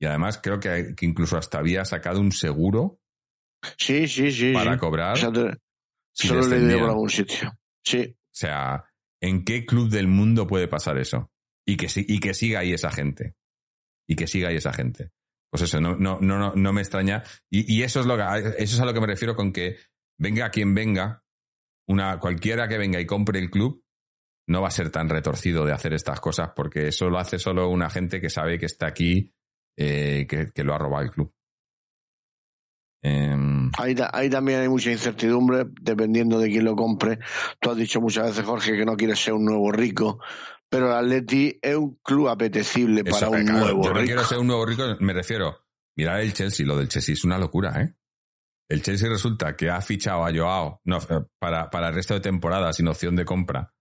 Y además creo que, incluso hasta había sacado un seguro
sí, sí, sí,
para cobrar.
solo le por algún sitio. Sí.
O sea, ¿En qué club del mundo puede pasar eso? Y que, y que siga ahí esa gente. Y que siga ahí esa gente. Pues eso, no, no, no, no me extraña. Y, eso es lo que, eso es a lo que me refiero con que venga quien venga, una, cualquiera que venga y compre el club, no va a ser tan retorcido de hacer estas cosas porque eso lo hace solo una gente que sabe que está aquí, eh, que, que, lo ha robado el club.
Eh, ahí, también hay mucha incertidumbre dependiendo de quién lo compre. Tú has dicho muchas veces, Jorge, que no quieres ser un nuevo rico, pero el Atleti es un club apetecible para un nuevo rico.
Yo no quiero ser un nuevo rico, me refiero, mira el Chelsea, lo del Chelsea es una locura, ¿eh? El Chelsea resulta que ha fichado a Joao no, eh, para, para el resto de temporada sin opción de compra.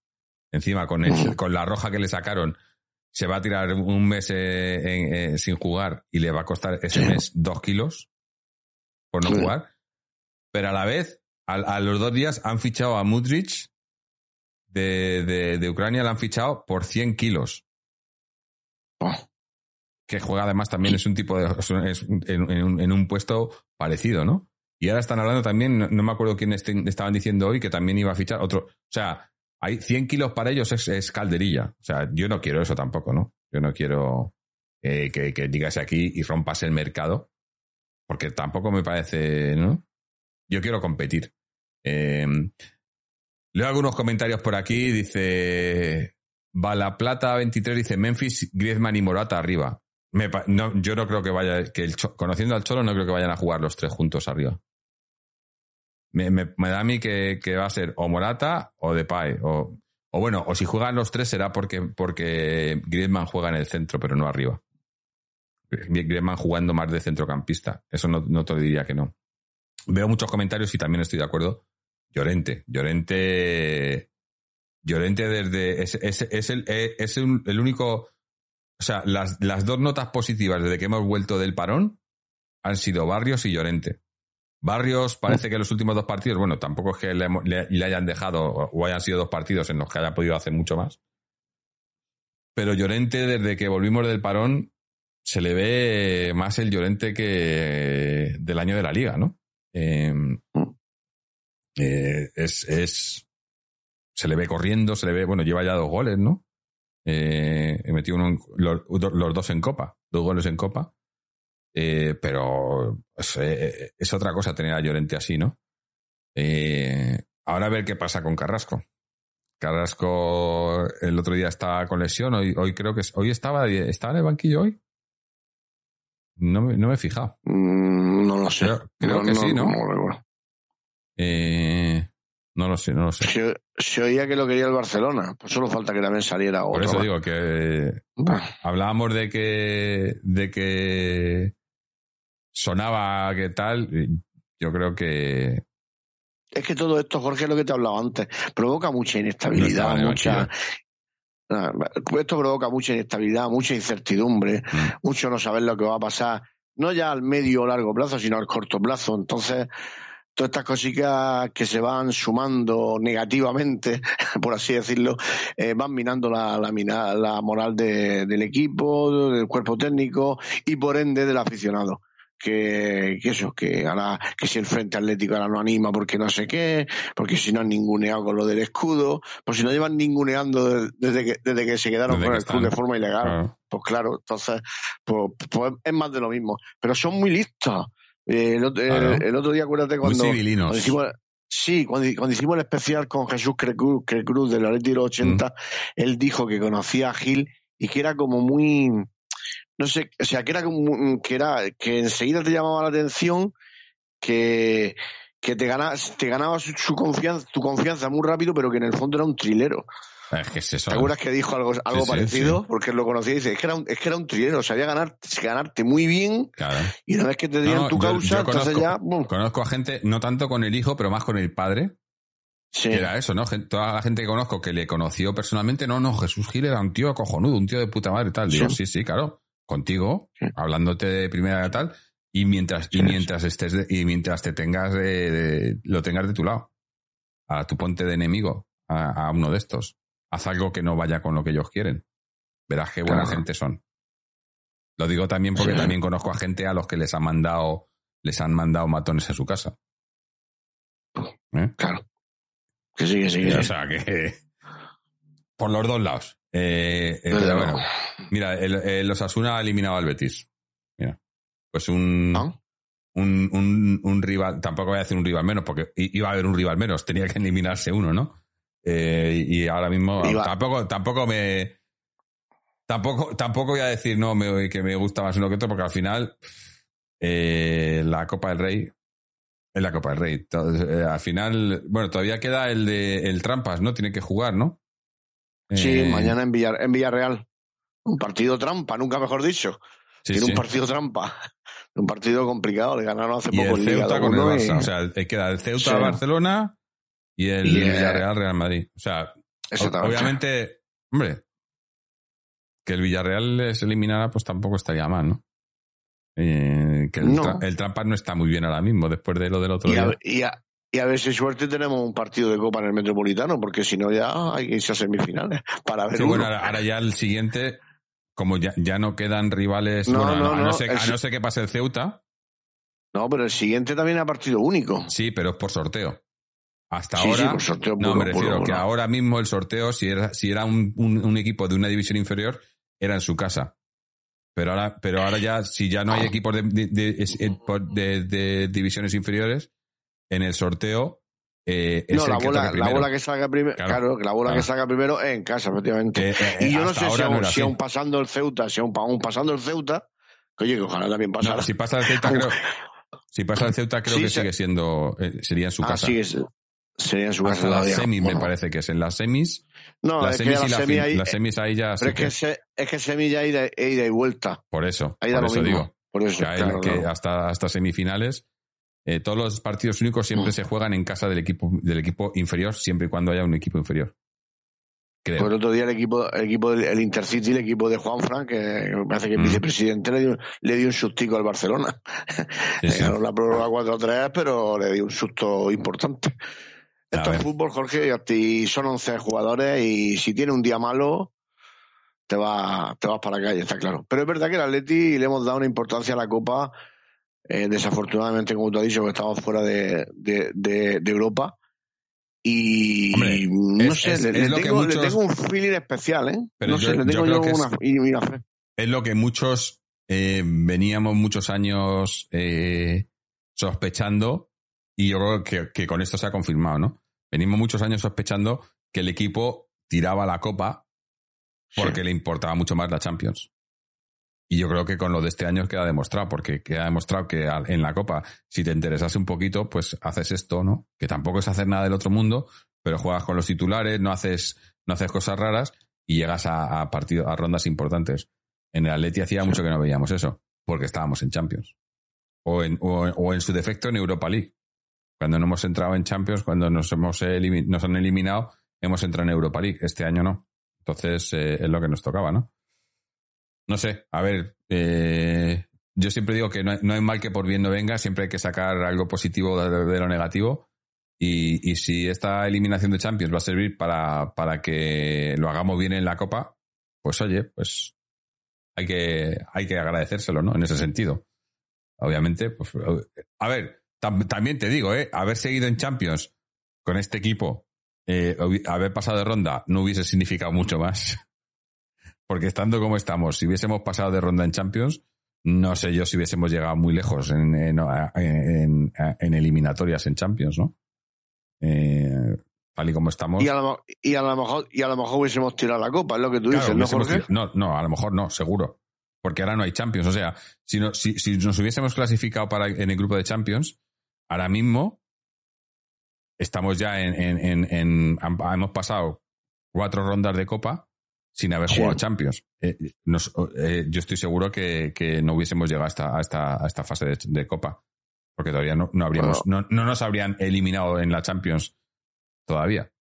Encima, con, con la roja que le sacaron, se va a tirar un mes eh, sin jugar y le va a costar ese mes dos kilos por no jugar. Pero a la vez, a, los dos días han fichado a Mudrich de, de, Ucrania, le han fichado por 100 kilos. Oh. Que juega además también es un tipo de. Es en, un, puesto parecido, ¿no? Y ahora están hablando también, no, me acuerdo quién estaban diciendo hoy, que también iba a fichar otro. O sea, hay 100 kilos para ellos es, calderilla. O sea, yo no quiero eso tampoco, ¿no? Yo no quiero eh, que, que digas aquí y rompas el mercado porque tampoco me parece, ¿no? Yo quiero competir. Eh, leo algunos comentarios por aquí, dice Plata 23 dice Memphis, Griezmann y Morata arriba. yo no creo que vaya, que el, conociendo al Cholo no creo que vayan a jugar los tres juntos arriba. Me, da a mí que, va a ser o Morata o Depay. O, o bueno, o si juegan los tres será porque, porque Griezmann juega en el centro, pero no arriba. Griezmann jugando más de centrocampista. Eso no, te diría que no. Veo muchos comentarios y también estoy de acuerdo. Llorente. Llorente. Llorente desde. Es, es, el, es el, único. O sea, las, las dos notas positivas desde que hemos vuelto del parón han sido Barrios y Llorente. Barrios parece que los últimos dos partidos, bueno, tampoco es que le, le, hayan dejado o hayan sido dos partidos en los que haya podido hacer mucho más. pero Llorente, desde que volvimos del parón, se le ve más el Llorente que del año de la liga, ¿no? Eh, eh, es, es, se le ve corriendo, se le ve, bueno, lleva ya dos goles, ¿no? Eh, metió uno en- los, los dos en Copa, dos goles en Copa. Eh, pero es, eh, es otra cosa tener a Llorente así, ¿no? Eh, ahora a ver qué pasa con Carrasco. Carrasco el otro día estaba con lesión, hoy, hoy creo que es- hoy estaba, estaba en el banquillo hoy. No me, no me he fijado.
Mm, no lo sé.
Creo- creo que sí, ¿no?
recuerdo.
Eh, no lo sé, no lo sé.
Se, se oía que lo quería el Barcelona, pues solo falta que también saliera
Por
otro.
eso
más.
digo que hablábamos de que de que sonaba que tal. Yo creo que
Es que todo esto, Jorge, es lo que te hablaba antes, provoca mucha
No
inestabilidad, mucha. Esto provoca mucha inestabilidad, mucha incertidumbre,
Mm.
mucho no saber lo que va a pasar, no ya al medio o largo plazo, sino al corto plazo. Entonces, todas estas cositas que se van sumando negativamente, por así decirlo, eh, van minando la, la, mina- la moral de- del equipo, del cuerpo técnico y por ende del aficionado. Que, que eso, que ahora, que si el Frente Atlético ahora no anima porque no sé qué, porque si no han ninguneado con lo del escudo, pues si no llevan ninguneando de- desde que, desde que se quedaron
Desde
con
que
el club de forma ilegal.
claro,
Pues claro, entonces, pues, pues es más de lo mismo. Pero son muy listos. Eh, el, otro-
Claro.
el- el otro día, acuérdate cuando,
civilinos.
cuando hicimos, sí, cuando, cuando hicimos el especial con Jesús Crecruz, Crecruz del Atleti de los 80,
Mm.
él dijo que conocía a Gil y que era como muy, no sé, o sea, que era que era, que enseguida te llamaba la atención, que, que te ganaba, te ganaba su, su confianza, tu confianza muy rápido, pero que en el fondo era un trilero.
Es que es eso.
¿Te acuerdas que dijo algo, algo
sí,
parecido?
sí.
Porque lo conocía y dice, es que era un, es que era un trilero, sabía ganar, ganarte muy bien
Claro.
y una vez que te
no,
tu causa,
yo
entonces
conozco-
ya.
Conozco a gente, no tanto con el hijo, pero más con el padre,
Sí,
que era eso, ¿no? Toda la gente que conozco que le conoció personalmente, no, no, Jesús Gil era un tío cojonudo, un tío de puta madre y tal. Digo, Sí.
sí,
claro, contigo, hablándote de primera y tal, y mientras, y mientras estés, de- y mientras te tengas lo tengas de tu lado, a tu ponte de enemigo, a, a uno de estos. Haz algo que no vaya con lo que ellos quieren. Verás qué buena
Claro.
gente son. Lo digo también porque
Sí.
también conozco a gente a los que les han mandado, les han mandado matones a su casa. ¿Eh?
claro. Que sí, que sí. que
O sea que por los dos lados. Eh, eh, pero bueno, mira, el, el Osasuna ha eliminado al Betis. Mira, pues un,
¿No?
un, un, un rival, tampoco voy a decir un rival menos, porque iba a haber un rival menos, tenía que eliminarse uno, ¿no? Eh, y ahora mismo tampoco, tampoco me tampoco, tampoco voy a decir no me, que me gusta más uno que otro, porque al final eh, la Copa del Rey es la Copa del Rey. Entonces, al final, bueno, todavía queda el de el Trampas, ¿no? Tiene que jugar, ¿no?
Sí,
Eh,
mañana en, Villar, en Villarreal. Un partido trampa, nunca mejor dicho.
sí,
Tiene
sí.
un partido trampa. Un partido complicado. Le ganaron hace
Y
poco
el Ceuta con el
2-1
Barça.
y-
O sea, queda el Ceuta
Sí.
Barcelona y el
Y,
Villarreal Real Madrid. O sea, obviamente, hombre, que el Villarreal les eliminara, pues tampoco estaría mal, ¿no? Eh, que el,
No.
tra- el Trampas no está muy bien ahora mismo, después de lo del otro
Y a,
día.
y, a, y a ver si suerte tenemos un partido de Copa en el Metropolitano, porque si no ya hay que irse a semifinales para ver
Sí, bueno, ahora, ya el siguiente, como ya, ya no quedan rivales,
No,
bueno, a
no,
no, a no
no,
ser,
el
a no ser que pase el Ceuta,
No, pero el siguiente también es partido único.
sí, pero es por sorteo. Hasta
Sí, sí,
ahora,
por sorteo
no,
puro,
me refiero
puro,
que
puro.
ahora mismo el sorteo, si era, si era un, un- un equipo de una división inferior, era en su casa. Pero ahora, pero ahora ya, si ya no hay equipos de, de- eh, de- de divisiones inferiores, en el sorteo eh, es
No, la
que
bola,
toque
la bola que salga primero,
Claro,
claro, que la bola
claro.
que salga primero es en casa, efectivamente.
Que, eh,
y yo no sé si
no
aún, si aún pasando el Ceuta, si aún, aún pasando el Ceuta, que oye, que ojalá también pasara.
No, si pasa el Ceuta, creo, si pasa el Ceuta, creo
Sí,
que
se-
sigue siendo, eh, sería en su
ah,
casa.
sí, es- sería en su casa
las semis, me
Bueno,
parece que es. En las semis,
No,
las
es que
semis
la semi ahí,
las semis ahí ya
pero es que,
que-
se- es que semilla ida, ida y vuelta.
por eso,
Ahí
por eso
mismo.
digo.
Por eso,
que,
claro,
que hasta, hasta semifinales, eh, todos los partidos únicos siempre
Mm.
se juegan en casa del equipo, del equipo inferior, siempre y cuando haya un equipo inferior. Creo.
Pues el otro día el equipo, el equipo del el Intercity, el equipo de Juan Fran, que me parece que el
Mm.
vicepresidente le dio, le dio un sustico al Barcelona.
Sí, sí.
Ganó la prórroga 4-3, pero le dio un susto importante.
A
Esto
ver.
es fútbol, Jorge, y son 11 jugadores y si tiene un día malo, te vas, te vas para la calle, está claro. Pero es verdad que el Atleti le hemos dado una importancia a la Copa, eh, desafortunadamente, como tú has dicho, que estamos fuera de, de, de, Europa. Y no sé, le, tengo, un feeling especial, ¿eh? no sé, le tengo yo, una, fe.
Es lo que muchos eh, veníamos muchos años eh, sospechando y yo creo que, que, con esto se ha confirmado, ¿no? Venimos muchos años sospechando que el equipo tiraba la copa porque le importaba mucho más la Champions. Y yo creo que con lo de este año queda demostrado, porque queda demostrado que en la Copa, si te interesase un poquito, pues haces esto, ¿no? Que tampoco es hacer nada del otro mundo, pero juegas con los titulares, no haces, no haces cosas raras y llegas a, partidos, a rondas importantes. En el Atleti hacía mucho que no veíamos eso, porque estábamos en Champions. O en, o, en su defecto en Europa League. Cuando no hemos entrado en Champions, cuando nos, hemos nos han eliminado, hemos entrado en Europa League. Este año no. Entonces eh, es lo que nos tocaba, ¿no? No sé, a ver, eh, yo siempre digo que no, hay mal que por bien no venga, siempre hay que sacar algo positivo de, lo negativo. Y, si esta eliminación de Champions va a servir para, para que lo hagamos bien en la Copa, pues oye, pues hay que, hay que agradecérselo, ¿no? En ese sentido. Obviamente, pues, a ver, también te digo, ¿eh? Haber seguido en Champions con este equipo eh, haber pasado de ronda no hubiese significado mucho más. Porque estando como estamos, si hubiésemos pasado de ronda en Champions, no sé yo si hubiésemos llegado muy lejos en, en, eliminatorias en Champions, ¿no? Eh, tal y como estamos.
Y a, lo, mejor, y a lo mejor hubiésemos tirado la copa, es lo que tú dices,
¿no, no, a lo mejor no, seguro. Porque ahora no hay Champions. O sea, si, si, si nos hubiésemos clasificado para, en el grupo de Champions, ahora mismo estamos ya en, en, en, hemos pasado cuatro rondas de Copa sin haber jugado Champions. Eh, eh, yo estoy seguro que, que, no hubiésemos llegado hasta, a, esta, a esta fase de, Copa. Porque todavía no, no habríamos, no, no, nos habrían eliminado en la Champions todavía.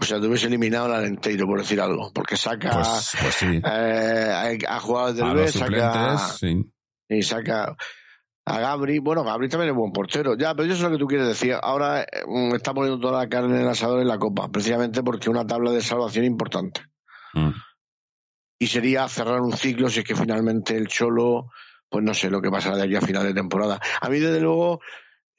O sea, te hubiese eliminado al Alenteiro, por decir algo. Porque saca.
Pues, pues sí.
Eh, ha jugado desde el B, saca. Sí. Y saca a Gabri. Bueno, Gabri también es buen portero. Ya, pero yo sé lo que tú quieres decir. Ahora mm, está poniendo toda la carne en el asador en la Copa, precisamente porque una tabla de salvación importante. Mm. Y sería cerrar un ciclo si es que finalmente el Cholo, pues no sé lo que pasará de aquí a final de temporada. A mí, desde luego,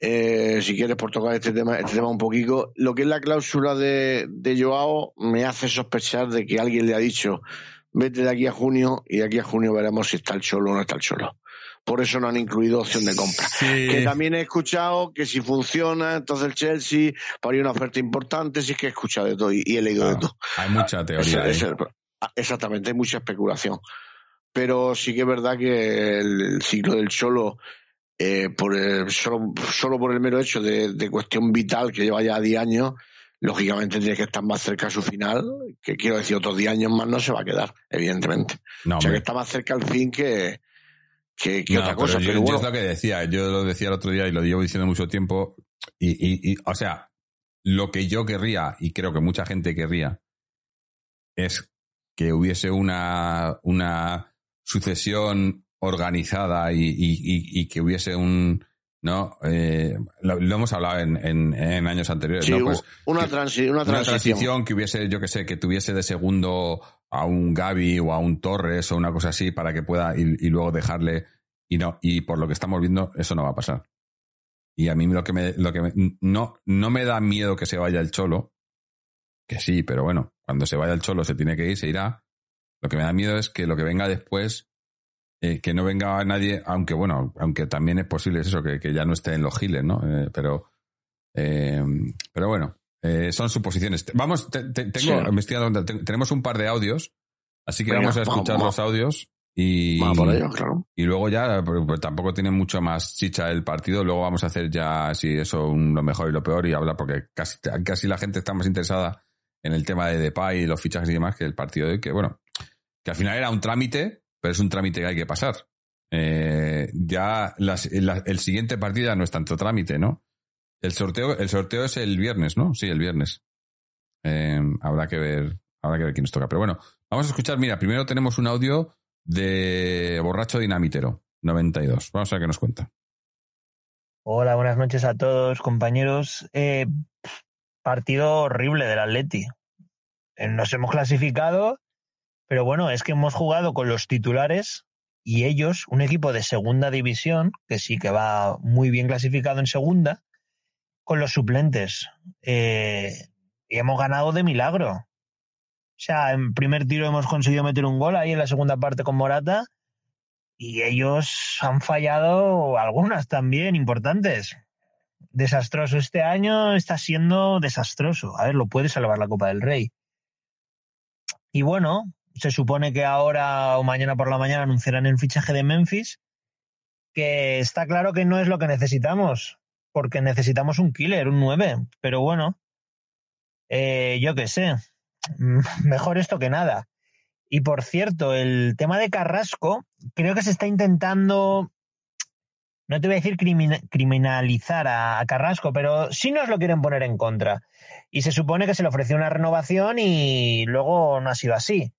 eh, si quieres por tocar este tema, este tema un poquito, lo que es la cláusula de, de Joao me hace sospechar de que alguien le ha dicho vete de aquí a junio y de aquí a junio veremos si está el Cholo o no está el Cholo por eso no han incluido opción de compra. Que también he escuchado que si funciona, entonces el Chelsea pone una oferta importante, sí que he escuchado de todo y, he leído de todo.
Hay mucha teoría.
Ah, exactamente, hay mucha especulación. Pero sí que es verdad que el, ciclo del Cholo, eh, por solo, solo, por el mero hecho de, cuestión vital que lleva ya 10 años, lógicamente tiene que estar más cerca a su final, que quiero decir, otros 10 años más no se va a quedar, evidentemente. o sea que está más cerca al fin que, que, otra cosa.
Pero, yo, es lo que decía, yo lo decía el otro día y lo llevo diciendo mucho tiempo. Y, y, o sea, lo que yo querría, y creo que mucha gente querría, es que hubiese una, una sucesión organizada y, y que hubiese un, ¿no? Eh, lo, hemos hablado en, en, años anteriores, ¿no?
Pues una, transición. una
transición que hubiese, yo que sé, que tuviese de segundo a un Gaby o a un Torres o una cosa así para que pueda y, luego dejarle y no y por lo que estamos viendo eso no va a pasar. Y a mí lo que me lo que no no me da miedo que se vaya el cholo que sí pero bueno cuando se vaya el cholo se tiene que ir se irá. Lo que me da miedo es que lo que venga después eh, que no venga nadie aunque bueno aunque también es posible eso que, que ya no esté en los giles no eh, pero eh, pero bueno eh, son suposiciones. Vamos, tengo, tenemos un par de audios, así que vamos a escuchar los audios y, y luego ya pues, tampoco tiene mucho más chicha el partido. Luego vamos a hacer ya así eso, lo mejor y lo peor y hablar porque casi, casi la gente está más interesada en el tema de Depay y los fichajes y demás que el partido de hoy, que bueno, que al final era un trámite, pero es un trámite que hay que pasar. Eh, ya el siguiente partido ya no es tanto trámite, ¿no? El sorteo, el sorteo es el viernes, ¿no? Sí, el viernes. Em, habrá que ver, habrá que ver quién nos toca. Pero bueno, vamos a escuchar. Mira, primero tenemos un audio de Borracho Dinamitero, 92. Vamos a ver qué nos cuenta.
Hola, buenas noches a todos, compañeros. Eh, partido horrible del Atleti. Eh, nos hemos clasificado, Pero bueno, es que hemos jugado con los titulares y ellos, un equipo de segunda división, que sí que va muy bien clasificado en segunda, con los suplentes. Eh, y hemos ganado de milagro. O sea, en primer tiro hemos conseguido meter un gol ahí en la segunda parte con Morata y ellos han fallado algunas también importantes. Desastroso. Este año está siendo desastroso. A ver, lo puede salvar la Copa del Rey. Y bueno, se supone que ahora o mañana por la mañana anunciarán el fichaje de Memphis, que está claro que no es lo que necesitamos, porque necesitamos un killer, un 9, pero bueno, eh, yo qué sé, mejor esto que nada. Y por cierto, el tema de Carrasco, creo que se está intentando, no te voy a decir criminalizar a, Carrasco, pero sí nos lo quieren poner en contra. Y se supone que se le ofreció una renovación y luego no ha sido así.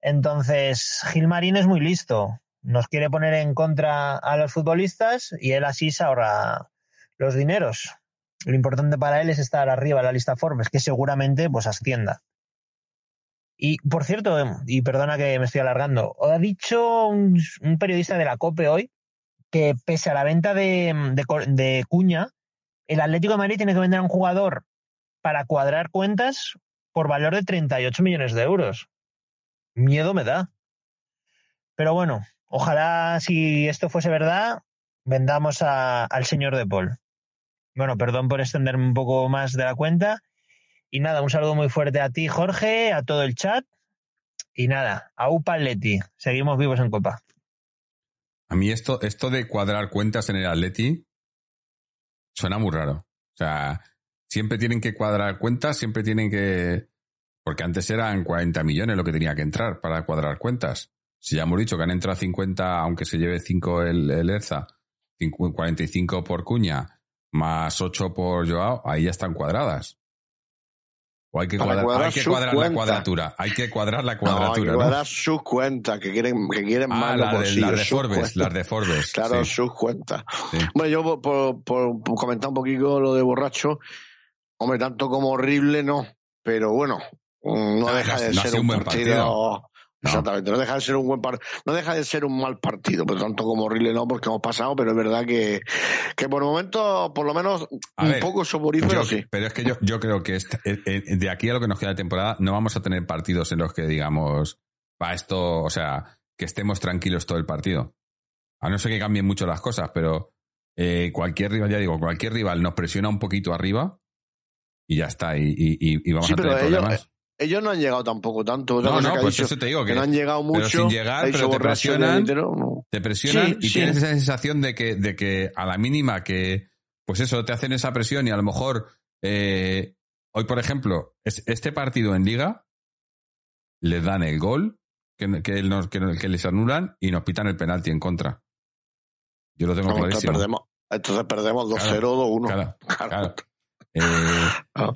Entonces, Gilmarín es muy listo. Nos quiere poner en contra a los futbolistas y él así se ahorra los dineros. Lo importante para él es estar arriba en la lista Forbes, que seguramente pues ascienda. Y por cierto, y perdona que me estoy alargando, ha dicho un, periodista de la COPE hoy que pese a la venta de, de, Cuña, el Atlético de Madrid tiene que vender a un jugador para cuadrar cuentas por valor de 38 millones de euros. Miedo me da. Pero bueno, ojalá si esto fuese verdad, vendamos al señor de Paul. Bueno, perdón por extenderme un poco más de la cuenta. Y nada, un saludo muy fuerte a ti, Jorge, a todo el chat. Y nada, a Upa Leti. Seguimos vivos en Copa.
A mí esto, esto de cuadrar cuentas en el Atleti suena muy raro. O sea, siempre tienen que cuadrar cuentas, siempre tienen que... Porque antes eran 40 millones lo que tenía que entrar para cuadrar cuentas. Si ya hemos dicho que han entrado 50, aunque se lleve 5 el, el ERZA, 45 por Cuña, más 8 por Joao, ahí ya están cuadradas. O hay que cuadrar, hay que cuadrar la cuadratura. Hay que cuadrar la cuadratura. No, hay que
cuadrar sus cuentas, que quieren, que quieren ah, más
la de, las de Forbes, las de Forbes.
Claro, sus cuentas. Bueno, yo por, por, comentar un poquito lo de borracho, hombre, tanto como horrible no, pero bueno, no, deja de ser un, buen partido Exactamente, no deja de ser un buen no deja de ser un mal partido, pero tanto como horrible no, porque hemos pasado, pero es verdad que, que por el momento, por lo menos, un poco soporífero sí.
Pero es que yo, yo creo que eh, eh, de aquí a lo que nos queda de temporada, no vamos a tener partidos en los que digamos, para esto, o sea, que estemos tranquilos todo el partido. A no ser que cambien mucho las cosas, pero eh, cualquier rival, ya digo, cualquier rival nos presiona un poquito arriba y ya está, y, y, vamos a tener problemas
ellos no han llegado tampoco tanto.
No, no, pues eso te digo. Que,
no han llegado mucho. Pero
sin llegar, pero te presionan. Te presionan y tienes esa sensación de que, de que a la mínima que, pues eso, te hacen esa presión y a lo mejor, eh, hoy por ejemplo, este partido en Liga, les dan el gol que, que, les anulan y nos pitan el penalti en contra. Yo lo tengo clarísimo.
Entonces perdemos, 2-0 2-1.
Claro, claro. Eh,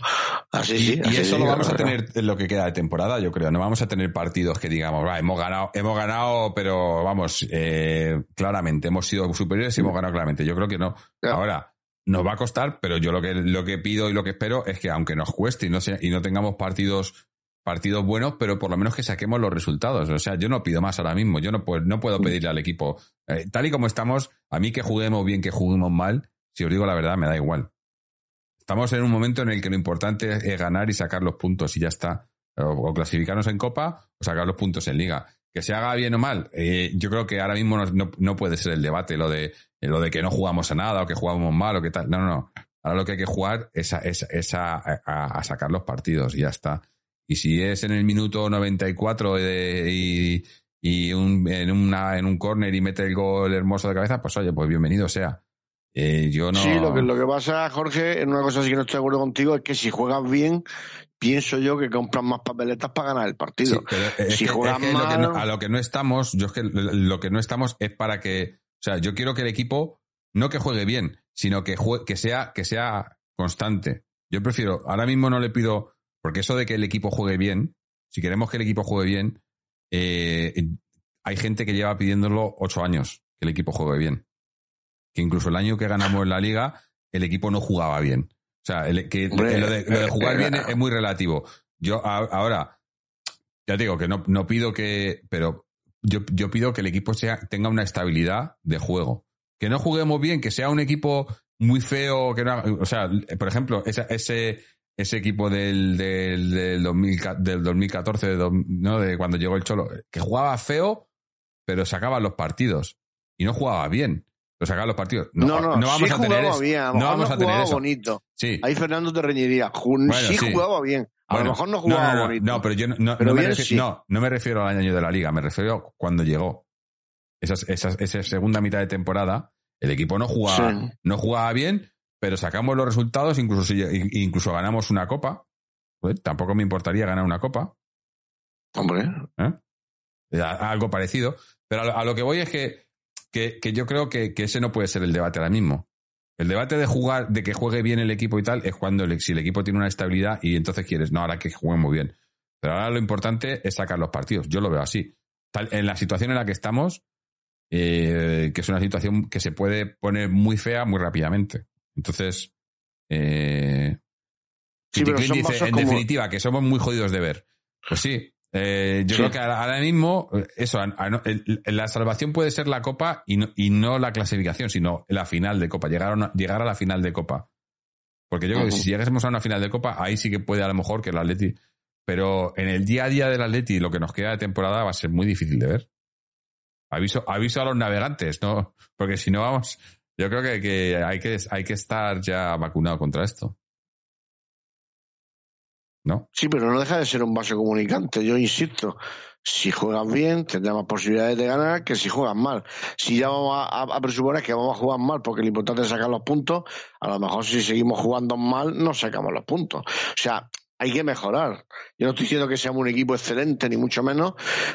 así
y, eso lo vamos a tener en lo que queda de temporada, yo creo. No vamos a tener partidos que digamos, hemos ganado, hemos ganado, pero vamos, eh, claramente, hemos sido superiores y hemos ganado claramente. Yo creo que no. Ahora, nos va a costar, pero yo lo que, lo que pido y lo que espero es que aunque nos cueste y no, y no tengamos partidos partidos buenos, pero por lo menos que saquemos los resultados. O sea, yo no pido más ahora mismo. Yo no, puedo, no puedo pedirle al equipo, eh, tal y como estamos, a mí que juguemos bien, que juguemos mal, si os digo la verdad, me da igual. Estamos en un momento en el que lo importante es ganar y sacar los puntos y ya está. O, clasificarnos en Copa o sacar los puntos en Liga. Que se haga bien o mal, eh, yo creo que ahora mismo no, puede ser el debate lo de, lo de que no jugamos a nada o que jugamos mal o que tal. No, no, no. Ahora lo que hay que jugar es a, sacar los partidos y ya está. Y si es en el minuto 94 y, y en, una, en un córner y mete el gol hermoso de cabeza, pues oye, pues bienvenido sea. Eh, yo no...
Sí, lo que, lo que pasa, Jorge, en una cosa sí que no estoy de acuerdo contigo, es que si juegas bien, pienso yo que compran más papeletas para ganar el partido. si juegas
mal... a lo que no estamos, yo es que lo que no estamos es para que, o sea, yo quiero que el equipo no que juegue bien, sino que que sea que sea constante. Yo prefiero, ahora mismo no le pido, porque eso de que el equipo juegue bien, si queremos que el equipo juegue bien, eh, hay gente que lleva pidiéndolo ocho años que el equipo juegue bien que incluso el año que ganamos la liga, el equipo no jugaba bien. O sea, que lo, de, jugar bien es, muy relativo. Yo ahora, Ya te digo que no, no pido que. Pero yo, yo pido que el equipo sea, tenga una estabilidad de juego. Que no juguemos bien, que sea un equipo muy feo, que no, o sea, por ejemplo, ese, ese, ese equipo del, del, del, 2000 del 2014, de, ¿no? de cuando llegó el Cholo, que jugaba feo, pero sacaba los partidos. Y no jugaba bien, sacaba los partidos. No,
No, no,
no vamos
sí
a tener eso.
bien, a lo
no vamos
no
a tener eso.
bonito.
Sí.
Ahí Fernando te reñiría.
Bueno,
sí,
sí.
jugaba bien. A
Bueno,
lo mejor no jugaba
no,
bonito.
No, pero yo no, no,
Pero
no me
sí.
no, no me refiero al año de la liga, me refiero cuando llegó. Esas, esas, esa segunda mitad de temporada, el equipo no jugaba,
Sí.
no jugaba bien, pero sacamos los resultados, incluso si incluso ganamos una copa. Pues, tampoco me importaría ganar una copa.
Hombre,
¿eh? Algo parecido. Pero a lo, a lo que voy es que, que, que yo creo que, que ese no puede ser el debate ahora mismo. El debate de jugar, de que juegue bien el equipo y tal, es cuando el, si el equipo tiene una estabilidad y entonces quieres, no, ahora que juguemos bien. Pero ahora lo importante es sacar los partidos. Yo lo veo así. Tal- en la situación en la que estamos, eh, que es una situación que se puede poner muy fea muy rápidamente. Entonces, eh,
Sí, pero son
dice, en
como-
definitiva, que somos muy jodidos de ver. Pues sí. Eh, yo
Sí.
creo que ahora, mismo, eso, a- a- no- el- el- la salvación puede ser la Copa y no, y no la clasificación, sino la final de Copa, llegar a, una- llegar a la final de Copa. Porque yo creo que si llegásemos a una final de Copa, ahí sí que puede a lo mejor que el Atleti. Pero en el día a día del Atleti, lo que nos queda de temporada va a ser muy difícil de ver. Aviso, aviso a los navegantes, ¿no? Porque si no vamos, yo creo que, que hay que hay que estar ya vacunado contra esto. ¿No?
Sí, pero no deja de ser un vaso comunicante. Yo insisto, si juegas bien, tendrás más posibilidades de ganar que si juegas mal. Si ya vamos a, presuponer que vamos a jugar mal porque lo importante es sacar los puntos, a lo mejor si seguimos jugando mal, no sacamos los puntos. O sea, hay que mejorar. Yo no estoy diciendo que seamos un equipo excelente, ni mucho menos,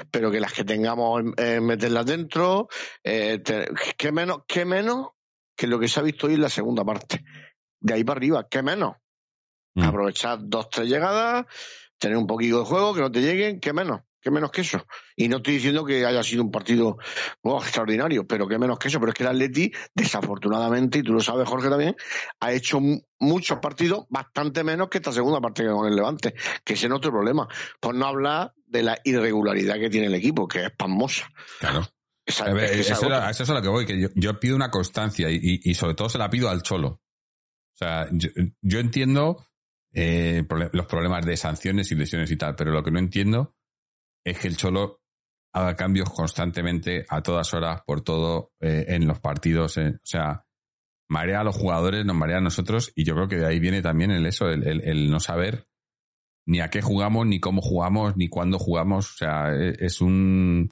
pero que las que tengamos, eh, meterlas dentro, eh, ¿qué menos, qué menos que lo que se ha visto hoy en la segunda parte. De ahí para arriba, ¿qué menos?
Mm.
aprovechar dos, tres llegadas, tener un poquito de juego, que no te lleguen, ¿qué menos? ¿Qué menos que eso? Y no estoy diciendo que haya sido un partido oh, extraordinario, pero qué menos que eso. Pero es que el Atleti, desafortunadamente, y tú lo sabes, Jorge, también, ha hecho mu- muchos partidos bastante menos que esta segunda parte con el Levante, que ese es otro problema. Por no hablar de la irregularidad que tiene el equipo, que es pasmosa.
Claro.
Esa-
A ver,
es que esa
eso, era- eso es a lo que voy, que yo, yo pido una constancia y, y- y sobre todo se la pido al Cholo. O sea, yo, yo entiendo eh, los problemas de sanciones y lesiones y tal, pero lo que no entiendo es que el Cholo haga cambios constantemente a todas horas por todo eh, en los partidos. eh. O sea, marea a los jugadores, nos marea a nosotros y yo creo que de ahí viene también el eso, el, no saber ni a qué jugamos, ni cómo jugamos, ni cuándo jugamos. O sea, e- es un...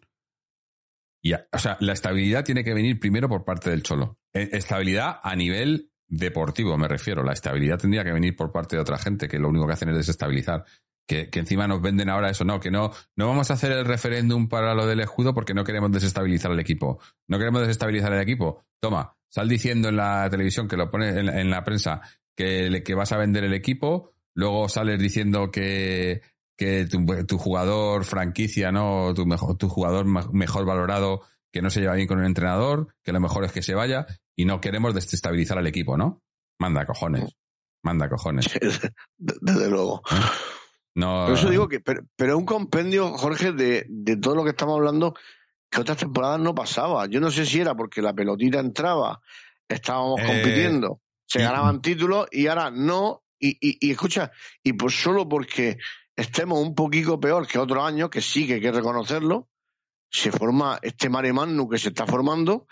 O sea, la estabilidad tiene que venir primero por parte del Cholo. E- Estabilidad a nivel deportivo, me refiero. La estabilidad tendría que venir por parte de otra gente, que lo único que hacen es desestabilizar. Que, que encima nos venden ahora eso, no, que no, no vamos a hacer el referéndum para lo del escudo porque no queremos desestabilizar al equipo. No queremos desestabilizar al equipo. Toma, sal diciendo en la televisión que lo pones en, la- en la prensa que, que vas a vender el equipo, luego sales diciendo que, que tu, jugador franquicia, ¿no? Tu mejor, tu jugador mejor valorado que no se lleva bien con el entrenador, que lo mejor es que se vaya y no queremos desestabilizar al equipo, ¿no? Manda cojones. Manda cojones.
Desde luego.
No,
Por eso digo que, pero, pero es un compendio, Jorge, de, de todo lo que estamos hablando, que otras temporadas no pasaba. Yo no sé si era porque la pelotita entraba, estábamos
Eh,
compitiendo, se ganaban títulos y ahora no. Y, y, y escucha, y pues solo porque estemos un poquito peor que otros años, que sí que hay que reconocerlo, se forma este mare magnum que se está formando,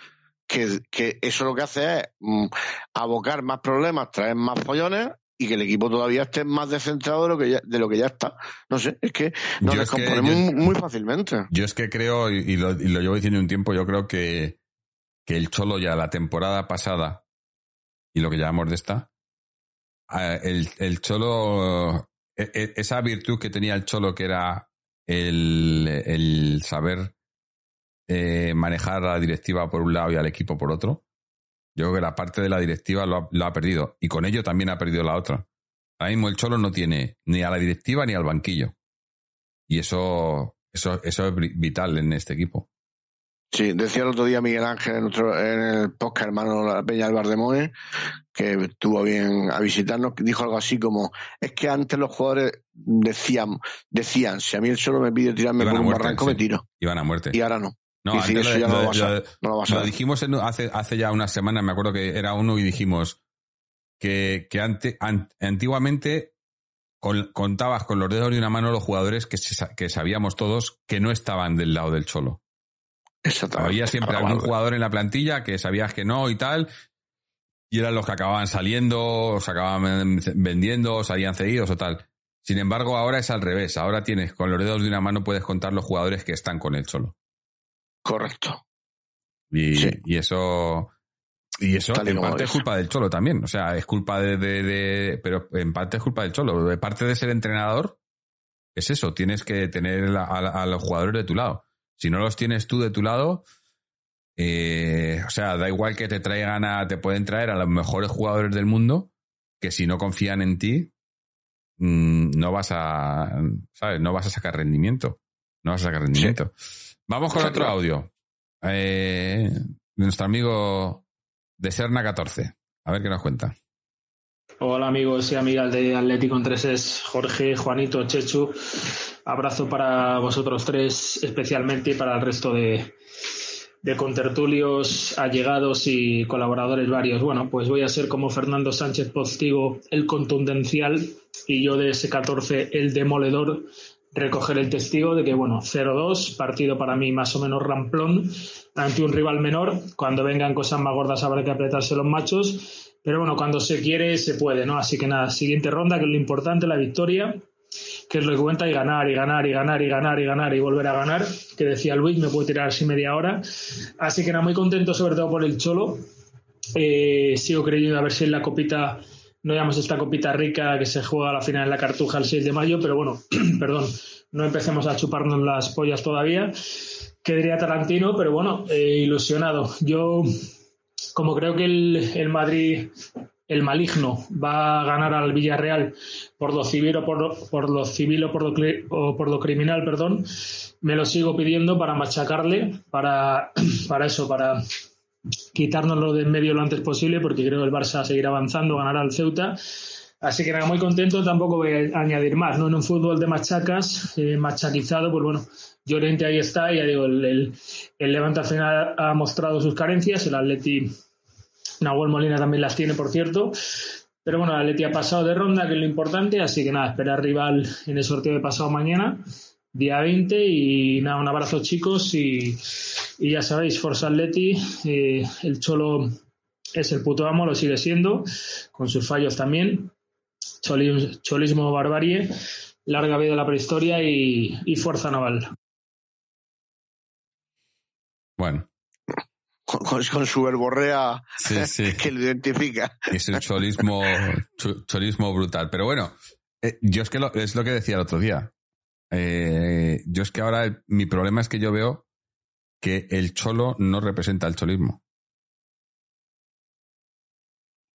que, que eso lo que hace es mm, abocar más problemas, traer más follones y que el equipo todavía esté más descentrado de lo que ya, de lo que ya está. No sé, es que nos descomponemos muy, muy fácilmente.
Yo es que creo, y, lo, y lo llevo diciendo un tiempo, yo creo que, que el Cholo ya la temporada pasada y lo que llamamos de esta, el, el Cholo, e- e- esa virtud que tenía el Cholo que era el, el saber eh, manejar a la directiva por un lado y al equipo por otro, yo creo que la parte de la directiva lo ha, lo ha perdido y con ello también ha perdido la otra. Ahora mismo el Cholo no tiene ni a la directiva ni al banquillo. Y eso, eso, eso es vital en este equipo.
Sí, decía el otro día Miguel Ángel en, otro, en el podcast hermano Peña del Bardemones, que estuvo bien a visitarnos, dijo algo así como, es que antes los jugadores decían, decían, si a mí el solo me pide tirarme por un barranco, me tiro.
Iban a muerte.
Y ahora no.
No,
eso ya no lo, vas a, no lo
lo dijimos en- hace, hace ya unas semanas, me acuerdo que era uno y dijimos que, que ante- antiguamente con- contabas con los dedos de una mano los jugadores que, se que sabíamos todos que no estaban del lado del cholo.
Exactamente.
Había siempre algún jugador en la plantilla que sabías que no y tal, y eran los que acababan saliendo, o se acababan vendiendo, o salían cedidos o tal. Sin embargo, ahora es al revés. Ahora tienes, con los dedos de una mano puedes contar los jugadores que están con el cholo.
Correcto.
Y,
Sí.
y eso. Y eso
Tal
en parte es culpa del Cholo también. O sea, es culpa de, de- de- Pero en parte es culpa del Cholo. De parte de ser entrenador, es eso. Tienes que tener a, a- a los jugadores de tu lado. Si no los tienes tú de tu lado, eh, o sea, da igual que te traigan a. Te pueden traer a los mejores jugadores del mundo, que si no confían en ti, mm, no vas a. ¿Sabes? No vas a sacar rendimiento. No vas a sacar rendimiento. Vamos con otro audio. Eh, de nuestro amigo de Serna 14. A ver qué nos cuenta.
Hola amigos y amigas de Atlético en 3 es Jorge, Juanito, Chechu. Abrazo para vosotros tres especialmente y para el resto de, de contertulios, allegados y colaboradores varios. Bueno, pues voy a ser como Fernando Sánchez Postigo, el contundencial, y yo de ese 14, el demoledor, recoger el testigo de que, bueno, 0-2, partido para mí más o menos ramplón, ante un rival menor. Cuando vengan cosas más gordas habrá que apretarse los machos. Pero bueno, cuando se quiere, se puede, ¿no? Así que nada, siguiente ronda, que es lo importante, la victoria, que es lo que cuenta, y ganar, y ganar, y ganar, y ganar, y ganar, y volver a ganar, que decía Luis, me puedo tirar así media hora. Así que nada, muy contento sobre todo por el Cholo. Eh, sigo creyendo a ver si en la copita, no llamamos esta copita rica que se juega a la final en la Cartuja el 6 de mayo, pero bueno, perdón, no empecemos a chuparnos las pollas todavía. Que diría Tarantino, pero bueno, eh, ilusionado. Yo como creo que el, el Madrid, el maligno, va a ganar al Villarreal por lo civil o por, lo- por lo civil o por lo, o por lo criminal, perdón, me lo sigo pidiendo para machacarle, para, para eso, para quitárnoslo de en medio lo antes posible, porque creo que el Barça seguirá avanzando, ganará al Ceuta. Así que nada, muy contento, tampoco voy a añadir más, ¿no? En un fútbol de machacas, eh, pues bueno, Llorente ahí está, ya digo, el, el, el Levante al final ha mostrado sus carencias, el Atleti, Nahuel Molina también las tiene, por cierto, pero bueno, el Atleti ha pasado de ronda, que es lo importante, así que nada, esperar rival en el sorteo de pasado mañana, día 20, y nada, un abrazo chicos, y, y ya sabéis, Forza Atleti, eh, el Cholo es el puto amo, lo sigue siendo, con sus fallos también, Cholis- cholismo barbarie, larga vida a la prehistoria y, y fuerza naval.
Bueno,
Con, con- con su verborrea
sí, sí.
que lo identifica.
Es un cholismo, cholismo brutal. Pero bueno, eh, yo es que lo, es lo que decía el otro día. Eh, yo es que ahora el- mi problema es que yo veo que el cholo no representa el cholismo.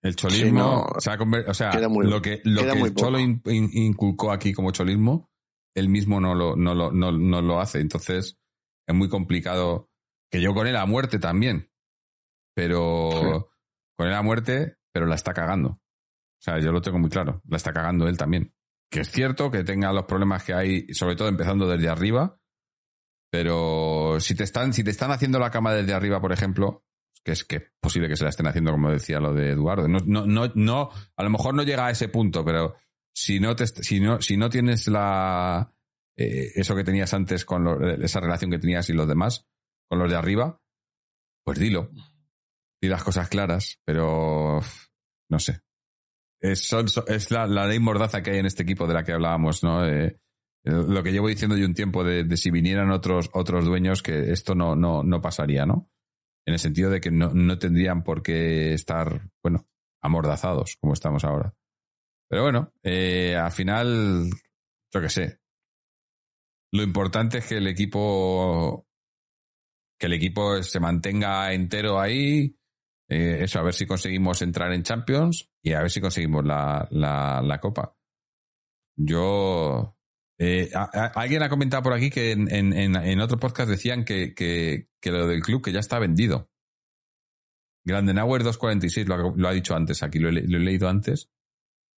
El cholismo
Sí, no,
se ha conver- o sea,
muy-
lo que, lo que el cholo
poco.
in- in- inculcó aquí como cholismo, él mismo no lo, no, lo, no, no lo hace. Entonces, es muy complicado. Que yo con él a muerte también. Pero
Sí.
con él a muerte, pero la está cagando. O sea, yo lo tengo muy claro. La está cagando él también. Que es cierto que tenga los problemas que hay, sobre todo empezando desde arriba. Pero si te están, si te están haciendo la cama desde arriba, por ejemplo, que es que es posible que se la estén haciendo, como decía lo de Eduardo. No, no, no, no, a lo mejor no llega a ese punto, pero si no te, si no, si no tienes la, eh, eso que tenías antes con lo- esa relación que tenías y los demás, con los de arriba, pues dilo. Di las cosas claras, pero no sé. Es, es la, la ley mordaza que hay en este equipo de la que hablábamos, ¿no? Eh, lo que llevo diciendo de un tiempo de, de si vinieran otros, otros dueños, que esto no, no, no pasaría, ¿no? En el sentido de que no, no tendrían por qué estar, bueno, amordazados como estamos ahora. Pero bueno, eh, al final, yo qué sé. Lo importante es que el equipo que el equipo se mantenga entero ahí. eh, eso, a ver si conseguimos entrar en Champions y a ver si conseguimos la, la, la Copa. Yo. Eh, a- a- alguien ha comentado por aquí que en, en, en, en otro podcast decían que, que, que lo del club que ya está vendido. Grandenauer 246 lo ha, lo ha dicho antes aquí, lo he, lo he leído antes.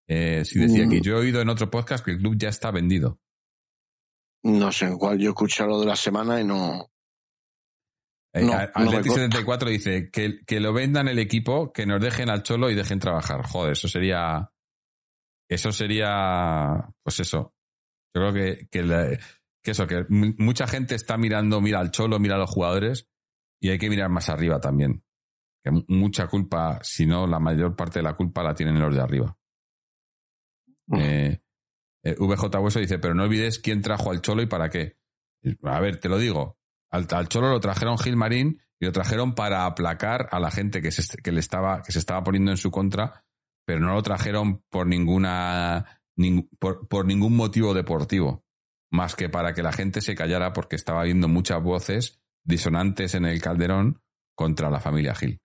Eh, sí decía
Mm.
que yo he oído en otro podcast que el club ya está vendido.
No sé en cuál. Yo he escuchado lo de la semana y no.
Eh,
No,
a-
no me
Atleti74 dice que, que lo vendan el equipo, que nos dejen al cholo y dejen trabajar. Joder, eso sería. Eso sería. Pues eso. Yo creo que, que, la- que eso, que mucha gente está mirando, mira al cholo, mira a los jugadores, y hay que mirar más arriba también. Que mu- mucha culpa, si no, la mayor parte de la culpa la tienen los de arriba. Eh, eh, VJ Hueso dice, pero no olvides quién trajo al Cholo y para qué. A ver, te lo digo. Al, al Cholo lo trajeron Gilmarín y lo trajeron para aplacar a la gente que se, que le estaba, que se estaba poniendo en su contra, pero no lo trajeron por ninguna, ning- por, por ningún motivo deportivo. Más que para que la gente se callara porque estaba habiendo muchas voces disonantes en el Calderón contra la familia Gil.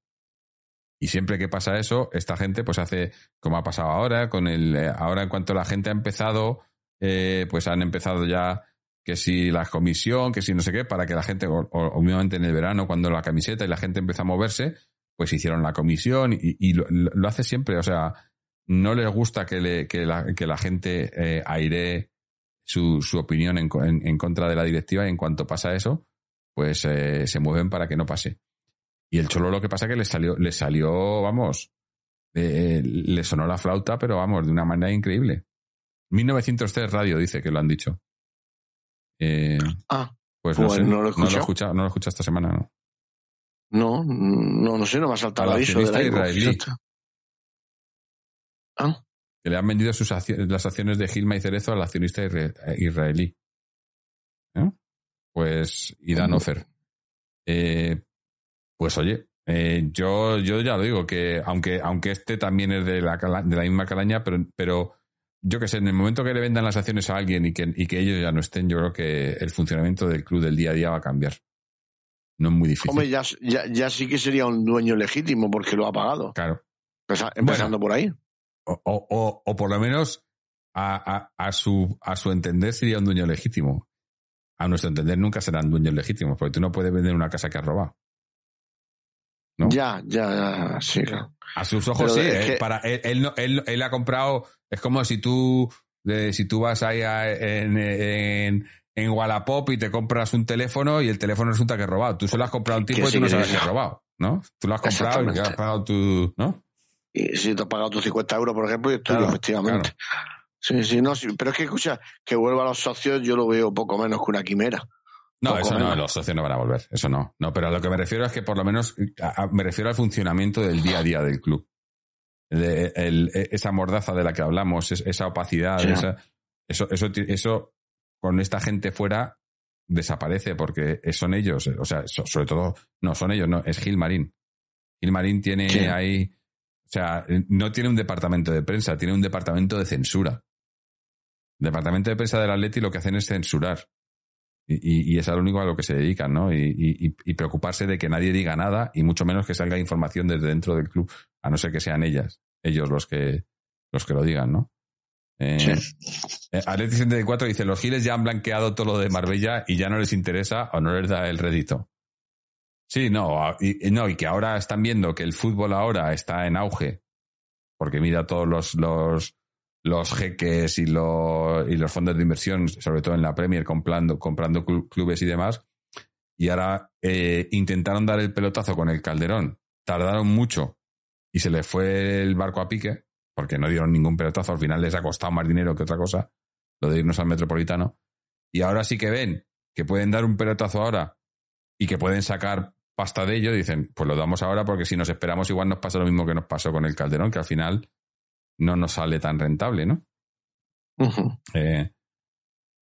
Y siempre que pasa eso, esta gente pues hace como ha pasado ahora, con el eh, ahora en cuanto la gente ha empezado, eh, pues han empezado ya que si la comisión, que si no sé qué, para que la gente, obviamente en el verano, cuando la camiseta y la gente empezó a moverse, pues hicieron la comisión y, y lo, lo hace siempre, o sea, no les gusta que, le, que, la, que la gente eh, airee su, su opinión en, en- en contra de la directiva y en cuanto pasa eso, pues eh, se mueven para que no pase. Y el Cholo lo que pasa es que le salió, le salió, vamos, eh, le sonó la flauta, pero vamos, de una manera increíble. 1903 Radio dice que lo han dicho. Eh,
Ah,
pues no
Pues
sé,
no lo he
no lo
escuchado,
no lo esta semana, ¿no?
no, no, no sé, no me ha saltado el aviso de la
israelí.
Ah,
Que le han vendido sus acciones, las acciones de Gilma y Cerezo al accionista isra- israelí. ¿Eh? Pues, y Dan
Ujú.
Offer. Eh, pues oye, eh, yo, yo ya lo digo, que aunque, aunque este también es de la, cala- de la misma calaña, pero, pero yo que sé, en el momento que le vendan las acciones a alguien y que, y que ellos ya no estén, yo creo que el funcionamiento del club del día a día va a cambiar. No es muy difícil.
hombre, ya, ya, ya sí que sería un dueño legítimo porque lo ha pagado.
claro.
Empeza- empezando por ahí.
O, o, o, por lo menos a, a, a, su, a su entender sería un dueño legítimo. A nuestro entender nunca serán dueños legítimos, porque tú no puedes vender una casa que has robado. ¿no?
Ya, ya, ya, sí, claro.
A sus ojos
Pero
sí.
es
eh,
que-
para, él, él, no- él, él ha comprado. Es como si tú, si tú vas ahí a- en, en, en Wallapop y te compras un teléfono y el teléfono resulta que es robado. Tú solo has comprado un tipo y tú no sabes que es robado, ¿no? Tú lo has comprado y has pagado tu, ¿no?
Y si te has pagado tus 50 euros, por ejemplo, y es tuyo,
Claro,
efectivamente. Sí, sí, no, sí, pero es que escucha, que vuelva a los socios, yo lo veo poco menos que una quimera.
No, eso no, los socios no van a volver, eso no. No, pero a lo que me refiero es que por lo menos a- a- me refiero al funcionamiento del día a día del club. De- el- e- esa mordaza de la que hablamos, es- esa opacidad,
Sí.
esa- eso, eso, eso con esta gente fuera desaparece porque son ellos, o sea, so- sobre todo, no, son ellos, no, es Gil Marín. Gil Marín tiene ahí, sea, no tiene un departamento de prensa, tiene un departamento de censura. El departamento de prensa del Atleti lo que hacen es censurar. Y, y- y es a lo único a lo que se dedican, ¿no? Y, y- y preocuparse de que nadie diga nada y mucho menos que salga información desde dentro del club, a no ser que sean ellas, ellos los que, los que lo digan, ¿no? Eh, eh, Atleti 74 dice, los giles ya han blanqueado todo lo de Marbella y ya no les interesa o no les da el rédito. Sí, no, y, no, y que ahora están viendo que el fútbol ahora está en auge, porque mira todos los, los, los jeques y los, y los fondos de inversión, sobre todo en la Premier, comprando, comprando clu- clubes y demás, y ahora eh, intentaron dar el pelotazo con el Calderón, tardaron mucho y se les fue el barco a pique, porque no dieron ningún pelotazo, al final les ha costado más dinero que otra cosa, lo de irnos al Metropolitano, y ahora sí que ven que pueden dar un pelotazo ahora y que pueden sacar pasta de ello, dicen, pues lo damos ahora porque si nos esperamos igual nos pasa lo mismo que nos pasó con el Calderón, que al final no nos sale tan rentable, ¿no?
Ujú.
Eh,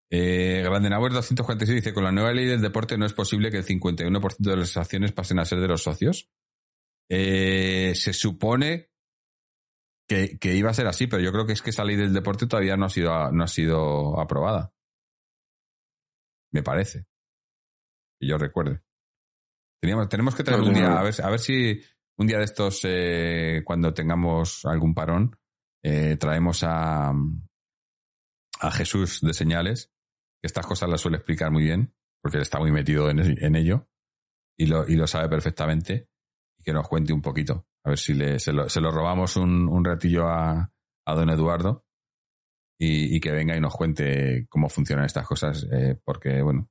eh, Grandenauer 246 dice, con la nueva ley del deporte no es posible que el 51% de las acciones pasen a ser de los socios. Eh, se supone que, que iba a ser así, pero yo creo que es que esa ley del deporte todavía no ha sido, no ha sido aprobada. Me parece. Que yo recuerde. Teníamos, tenemos que traer
No,
un día,
no.
a ver, a ver si un día de estos, eh, cuando tengamos algún parón, eh, traemos a, a Jesús de señales, que estas cosas las suele explicar muy bien, porque él está muy metido en, en ello. y lo, y lo sabe perfectamente y que nos cuente un poquito. A ver si le, se, lo, se lo robamos un, un ratillo a, a don Eduardo y, y, que venga y nos cuente cómo funcionan estas cosas, eh, porque, bueno,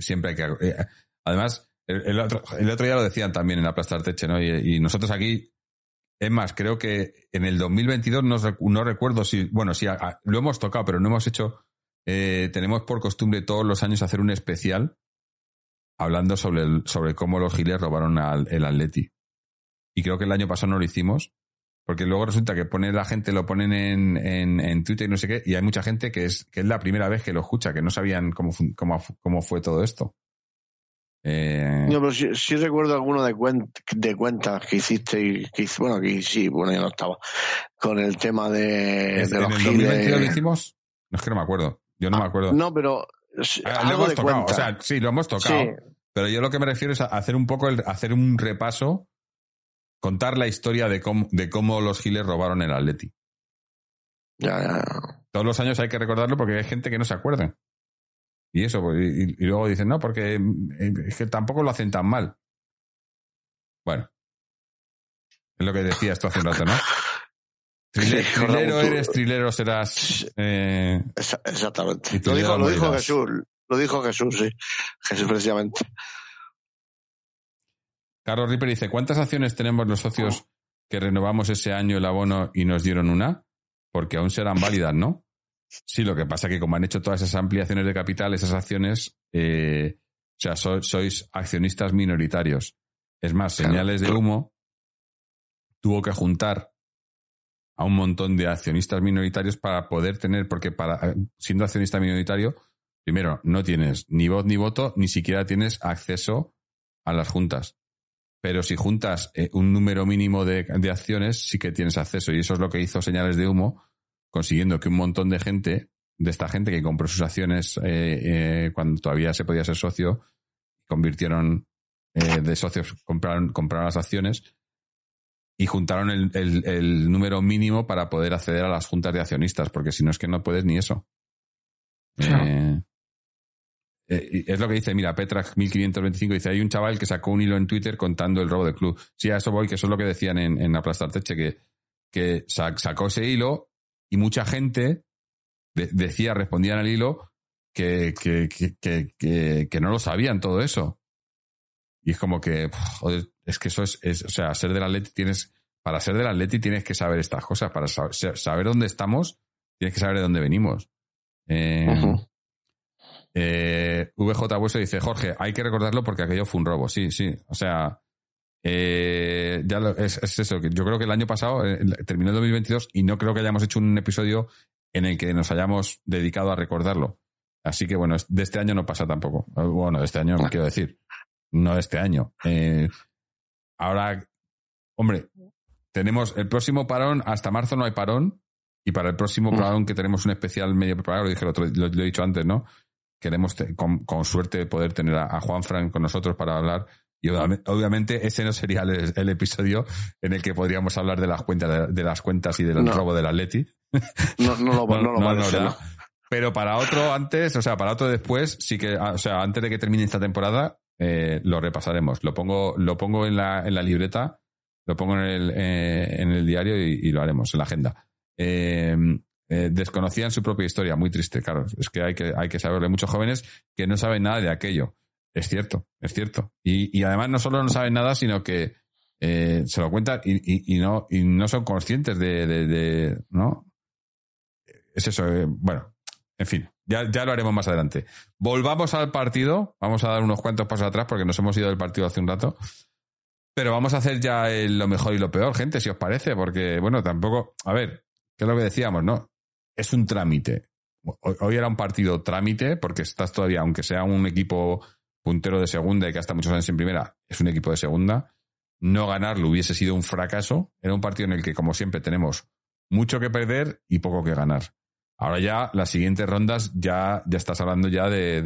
siempre hay que... Además, el, otro, el día lo decían también en Aplastar Teche, ¿no? Y, y nosotros aquí es más, creo que en el 2022 no, no recuerdo si, bueno, a, lo hemos tocado, pero no hemos hecho, eh, tenemos por costumbre todos los años hacer un especial hablando sobre, sobre cómo los giles robaron al, el Atleti. Y creo que el año pasado no lo hicimos, porque luego resulta que pone la gente, lo ponen en, en, en Twitter y no sé qué, y hay mucha gente que es, que es la primera vez que lo escucha, que no sabían cómo, cómo, cómo fue todo esto.
Eh... No, pero sí, sí, recuerdo alguno de, cuen de cuentas que hiciste y que hice, bueno, aquí sí, bueno, ya no estaba, con el tema de,
¿En,
de los
¿En el 2022 lo hicimos? No es que no me acuerdo. Yo no
ah,
me acuerdo.
No, pero
ah, lo hemos tocado. Cuenta. O sea, sí, lo hemos tocado. Sí. Pero yo lo que me refiero es a hacer un poco, el, hacer un repaso, contar la historia de cómo, de cómo los giles robaron el Atleti.
Ya, ya, ya.
Todos los años hay que recordarlo porque hay gente que no se acuerda. Y eso, pues, y, y, luego dicen, no, porque eh, es que tampoco lo hacen tan mal. Bueno. Es lo que decías tú hace un rato, ¿no? Trile, sí, trilero eres, trilero serás. Eh,
Exactamente. Lo dijo, lo dijo Jesús. Lo dijo Jesús, sí. Jesús precisamente.
Carlos Ripper dice, ¿cuántas acciones tenemos los socios que renovamos ese año el abono y nos dieron una? Porque aún serán válidas, ¿no? Sí, lo que pasa es que como han hecho todas esas ampliaciones de capital, esas acciones, eh, o sea, so, sois accionistas minoritarios. Es más, señales de humo tuvo que juntar a un montón de accionistas minoritarios para poder tener, porque para siendo accionista minoritario, primero, no tienes ni voz ni voto, ni siquiera tienes acceso a las juntas. Pero si juntas eh, un número mínimo de, de acciones, sí que tienes acceso. Y eso es lo que hizo señales de humo consiguiendo que un montón de gente, de esta gente que compró sus acciones eh, eh, cuando todavía se podía ser socio, convirtieron eh, de socios, compraron, compraron las acciones y juntaron el, el, el, número mínimo para poder acceder a las juntas de accionistas, porque si no es que no puedes ni eso. Es lo que dice, mira, Petra 1525 dice, hay un chaval que sacó un hilo en Twitter contando el robo del club. Sí, a eso voy, que eso es lo que decían en, en Aplastar Teche, que, que sacó ese hilo y mucha gente de, decía, respondían al hilo que, que, que, que, que no lo sabían todo eso. Y es como que, joder, es que eso es, es, o sea, ser del Atleti tienes, para ser del Atleti tienes que saber estas cosas, para saber, saber dónde estamos, tienes que saber de dónde venimos. Eh, uh -huh. eh, VJ Hueso dice, Jorge, hay que recordarlo porque aquello fue un robo. Sí, sí, o sea, eh, ya lo, es, es, eso, yo creo que el año pasado eh, terminó el 2022 y no creo que hayamos hecho un episodio en el que nos hayamos dedicado a recordarlo. Así que bueno, de este año no pasa tampoco. Bueno, de este año no quiero decir, no de este año. Eh, ahora, hombre, tenemos el próximo parón, hasta marzo no hay parón, y para el próximo parón que tenemos un especial medio preparado, lo dije lo, lo, lo he dicho antes, ¿no? Queremos con, con, suerte poder tener a, a Juan Frank con nosotros para hablar y obviamente ese no sería el, el, episodio en el que podríamos hablar de las cuentas de, las cuentas y del no. robo del Atleti.
No, no, lo, no, no, no
Pero para otro antes, o sea, para otro después, sí que, o sea, antes de que termine esta temporada, eh, lo repasaremos. Lo pongo, lo pongo en la, en la libreta, lo pongo en el, eh, en el diario y, y, lo haremos en la agenda. Eh, eh, desconocían su propia historia, muy triste, claro. Es que hay que, hay que saberlo. Hay muchos jóvenes que no saben nada de aquello. Es cierto, es cierto. Y, y además no solo no saben nada, sino que eh, se lo cuentan y, y, y, no, y no son conscientes de, de, ¿no? Es eso, eh, bueno, en fin, ya, ya lo haremos más adelante. Volvamos al partido, vamos a dar unos cuantos pasos atrás porque nos hemos ido del partido hace un rato. Pero vamos a hacer ya lo mejor y lo peor, gente, si os parece, porque, bueno, tampoco, a ver, ¿qué es lo que decíamos, no? Es un trámite. Hoy era un partido trámite porque estás todavía, aunque sea un equipo puntero de segunda y que hasta muchos años en primera, es un equipo de segunda. No ganarlo hubiese sido un fracaso. Era un partido en el que, como siempre, tenemos mucho que perder y poco que ganar. Ahora ya, las siguientes rondas, ya, ya estás hablando ya de,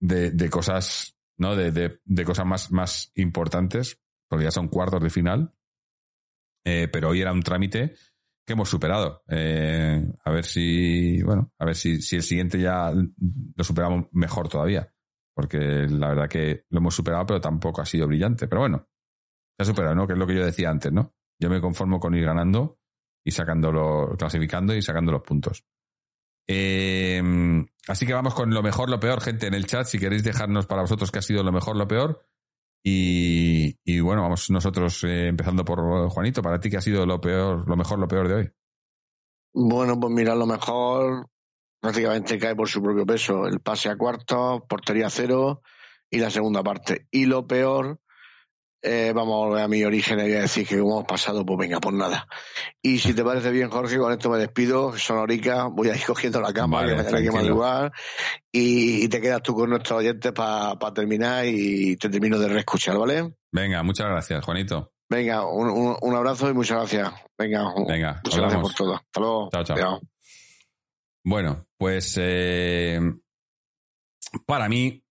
de, de, cosas, ¿no? De, de, de, cosas más, más importantes, porque ya son cuartos de final. Eh, pero hoy era un trámite que hemos superado. Eh, a ver si, bueno, a ver si, si el siguiente ya lo superamos mejor todavía. porque la verdad que lo hemos superado, pero tampoco ha sido brillante. Pero bueno, se ha superado, ¿no? Que es lo que yo decía antes, ¿no? Yo me conformo con ir ganando y sacándolo, clasificando y sacando los puntos. Eh, así que vamos con lo mejor, lo peor, gente, en el chat, si queréis dejarnos para vosotros qué ha sido lo mejor, lo peor. Y, bueno, vamos nosotros eh, empezando por Juanito, para ti qué ha sido lo peor, lo mejor, lo peor de hoy.
Bueno, pues mira, lo mejor prácticamente cae por su propio peso. El pase a cuartos, portería cero y la segunda parte. Y lo peor, eh, vamos a volver a mi origen y voy a decir que como hemos pasado, pues venga, pues nada. Y si te parece bien, Jorge, con esto me despido, sonorica, voy a ir cogiendo la cama, que me que madrugar, y, y, te quedas tú con nuestros oyentes para terminar y te termino de reescuchar, ¿vale?
Venga, muchas gracias, Juanito.
Venga, un, un, abrazo y muchas gracias. Venga,
Venga
muchas gracias por todo. Hasta luego.
Chao, chao. Bueno, pues eh, para mí,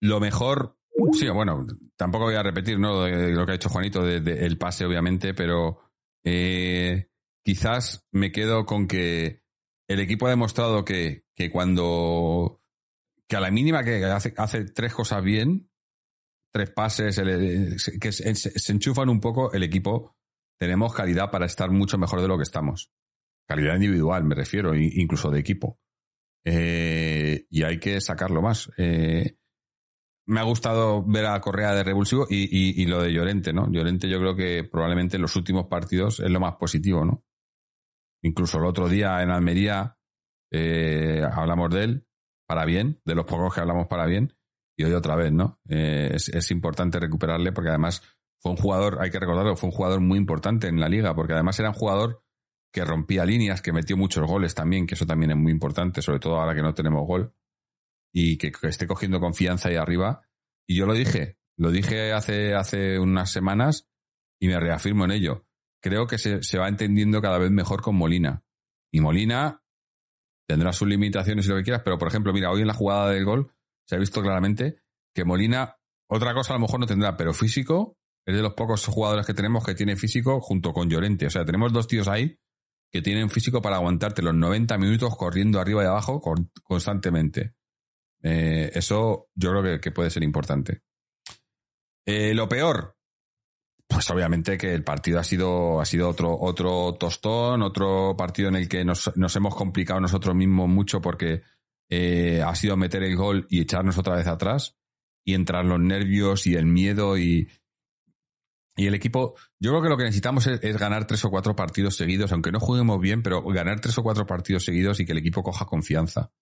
lo mejor Sí, bueno, tampoco voy a repetir ¿no? lo que ha hecho Juanito de, el pase, obviamente, pero eh, quizás me quedo con que el equipo ha demostrado que, que cuando que a la mínima que hace, tres cosas bien, tres pases, que se, enchufan un poco, el equipo tenemos calidad para estar mucho mejor de lo que estamos. Calidad individual, me refiero, incluso de equipo. Eh, y hay que sacarlo más. Eh, me ha gustado ver a Correa de revulsivo y, lo de Llorente, ¿no? Llorente yo creo que probablemente en los últimos partidos es lo más positivo, ¿no? Incluso el otro día en Almería eh, hablamos de él para bien, de los pocos que hablamos para bien, y hoy otra vez, ¿no? Eh, es, importante recuperarle porque además fue un jugador, hay que recordarlo, fue un jugador muy importante en la liga, porque además era un jugador que rompía líneas, que metió muchos goles también, que eso también es muy importante, sobre todo ahora que no tenemos gol y que, esté cogiendo confianza ahí arriba. Y yo lo dije, lo dije hace, hace unas semanas y me reafirmo en ello. Creo que se, se va entendiendo cada vez mejor con Molina. Y Molina tendrá sus limitaciones y lo que quieras, pero por ejemplo, mira, hoy en la jugada del gol se ha visto claramente que Molina, otra cosa a lo mejor no tendrá, pero físico es de los pocos jugadores que tenemos que tiene físico junto con Llorente. O sea, tenemos dos tíos ahí que tienen físico para aguantarte los 90 minutos corriendo arriba y abajo constantemente. Eh, eso yo creo que, puede ser importante. Eh, lo peor, pues obviamente que el partido ha sido, ha sido otro, otro tostón, otro partido en el que nos, hemos complicado nosotros mismos mucho porque eh, ha sido meter el gol y echarnos otra vez atrás y entrar los nervios y el miedo y, y el equipo, yo creo que lo que necesitamos es, es, ganar tres o cuatro partidos seguidos, aunque no juguemos bien, pero ganar tres o cuatro partidos seguidos y que el equipo coja confianza.